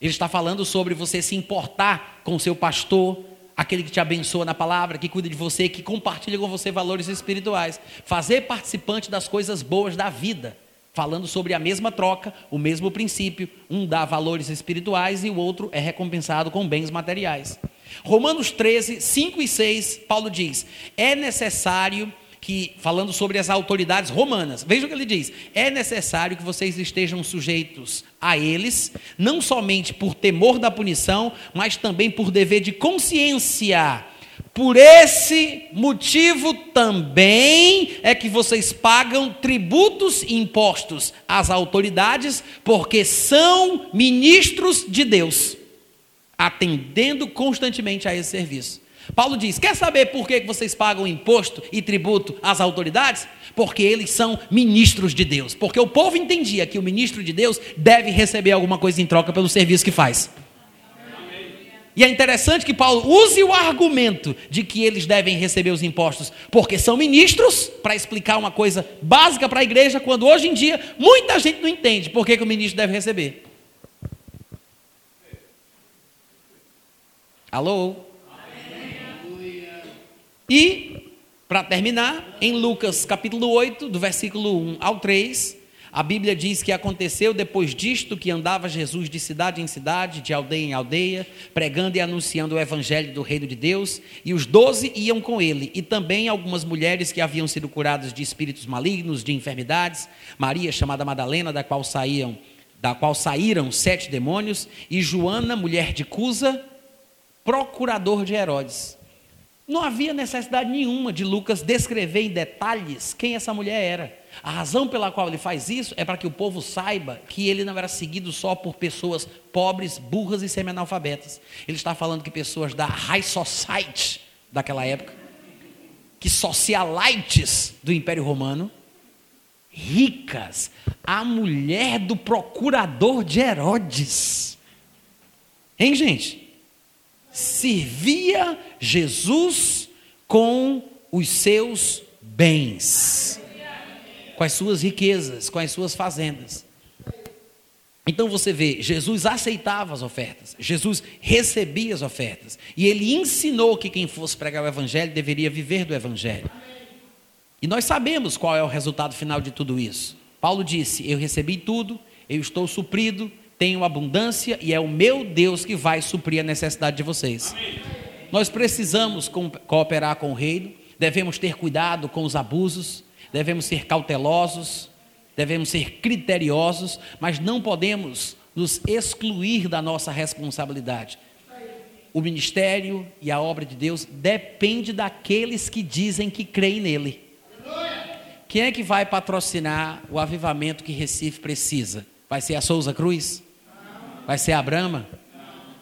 Ele está falando sobre você se importar com o seu pastor, aquele que te abençoa na palavra, que cuida de você, que compartilha com você valores espirituais. Fazer participante das coisas boas da vida falando sobre a mesma troca, o mesmo princípio. Um dá valores espirituais e o outro é recompensado com bens materiais. Romanos 13, 5 e 6, Paulo diz: é necessário que, falando sobre as autoridades romanas, veja o que ele diz: é necessário que vocês estejam sujeitos a eles, não somente por temor da punição, mas também por dever de consciência por esse motivo também é que vocês pagam tributos e impostos às autoridades, porque são ministros de Deus, atendendo constantemente a esse serviço. Paulo diz: quer saber por que vocês pagam imposto e tributo às autoridades? Porque eles são ministros de Deus. Porque o povo entendia que o ministro de Deus deve receber alguma coisa em troca pelo serviço que faz. E é interessante que Paulo use o argumento de que eles devem receber os impostos, porque são ministros, para explicar uma coisa básica para a igreja, quando hoje em dia muita gente não entende por que, o ministro deve receber. Alô? E, para terminar, em Lucas capítulo 8, do versículo 1 ao 3, a Bíblia diz que aconteceu depois disto que andava Jesus de cidade em cidade, de aldeia em aldeia, pregando e anunciando o evangelho do reino de Deus, e os doze iam com ele, e também algumas mulheres que haviam sido curadas de espíritos malignos, de enfermidades, Maria chamada Madalena, da qual saíam, da qual saíram sete demônios, e Joana, mulher de Cusa, procurador de Herodes. Não havia necessidade nenhuma de Lucas descrever em detalhes quem essa mulher era. A razão pela qual ele faz isso é para que o povo saiba que ele não era seguido só por pessoas pobres, burras e semi-analfabetas. Ele está falando que pessoas da high society daquela época, que socialites do Império Romano, ricas, a mulher do procurador de Herodes. Hein, gente? Servia Jesus com os seus bens com as suas riquezas, com as suas fazendas. Então você vê, Jesus aceitava as ofertas, Jesus recebia as ofertas, e ele ensinou que quem fosse pregar o Evangelho deveria viver do Evangelho. E nós sabemos qual é o resultado final de tudo isso. Paulo disse: Eu recebi tudo, eu estou suprido, tenho abundância e é o meu Deus que vai suprir a necessidade de vocês. Amém. Nós precisamos cooperar com o reino, devemos ter cuidado com os abusos, devemos ser cautelosos, devemos ser criteriosos, mas não podemos nos excluir da nossa responsabilidade. O ministério e a obra de Deus depende daqueles que dizem que creem nele. Quem é que vai patrocinar o avivamento que Recife precisa? Vai ser a Souza Cruz? Vai ser a Brama?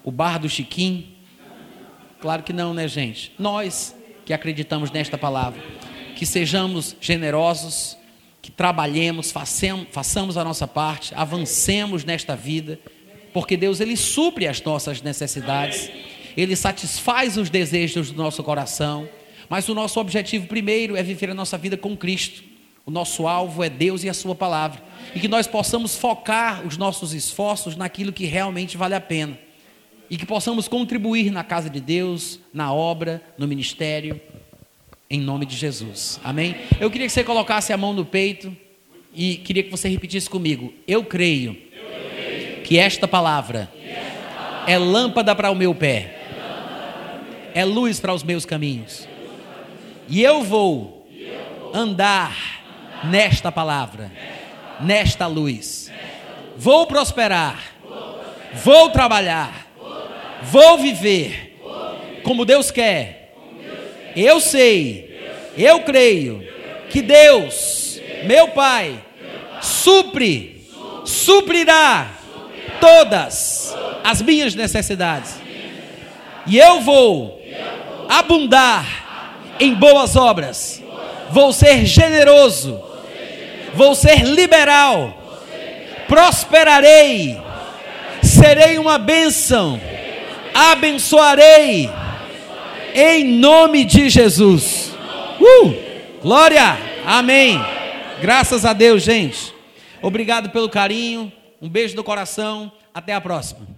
O Bar do Chiquim? Claro que não, né, gente? Nós que acreditamos nesta palavra, que sejamos generosos, que trabalhemos, façamos, a nossa parte, avancemos nesta vida, porque Deus ele supre as nossas necessidades, ele satisfaz os desejos do nosso coração, mas o nosso objetivo primeiro é viver a nossa vida com Cristo. O nosso alvo é Deus e a Sua palavra. E que nós possamos focar os nossos esforços naquilo que realmente vale a pena. E que possamos contribuir na casa de Deus, na obra, no ministério, em nome de Jesus. Amém? Eu queria que você colocasse a mão no peito e queria que você repetisse comigo. Eu creio, que esta palavra, é lâmpada para o meu pé, é luz para os meus caminhos. E eu vou andar nesta palavra, nesta luz. Vou prosperar, vou trabalhar, vou viver como Deus quer eu sei, eu creio que Deus, meu Pai, supre, suprirá todas as minhas necessidades. E eu vou abundar em boas obras. Vou ser generoso. Vou ser liberal. Prosperarei. Serei uma bênção. Abençoarei em nome de Jesus. Uh! Glória! Amém. Graças a Deus, gente. Obrigado pelo carinho. Um beijo no coração. Até a próxima.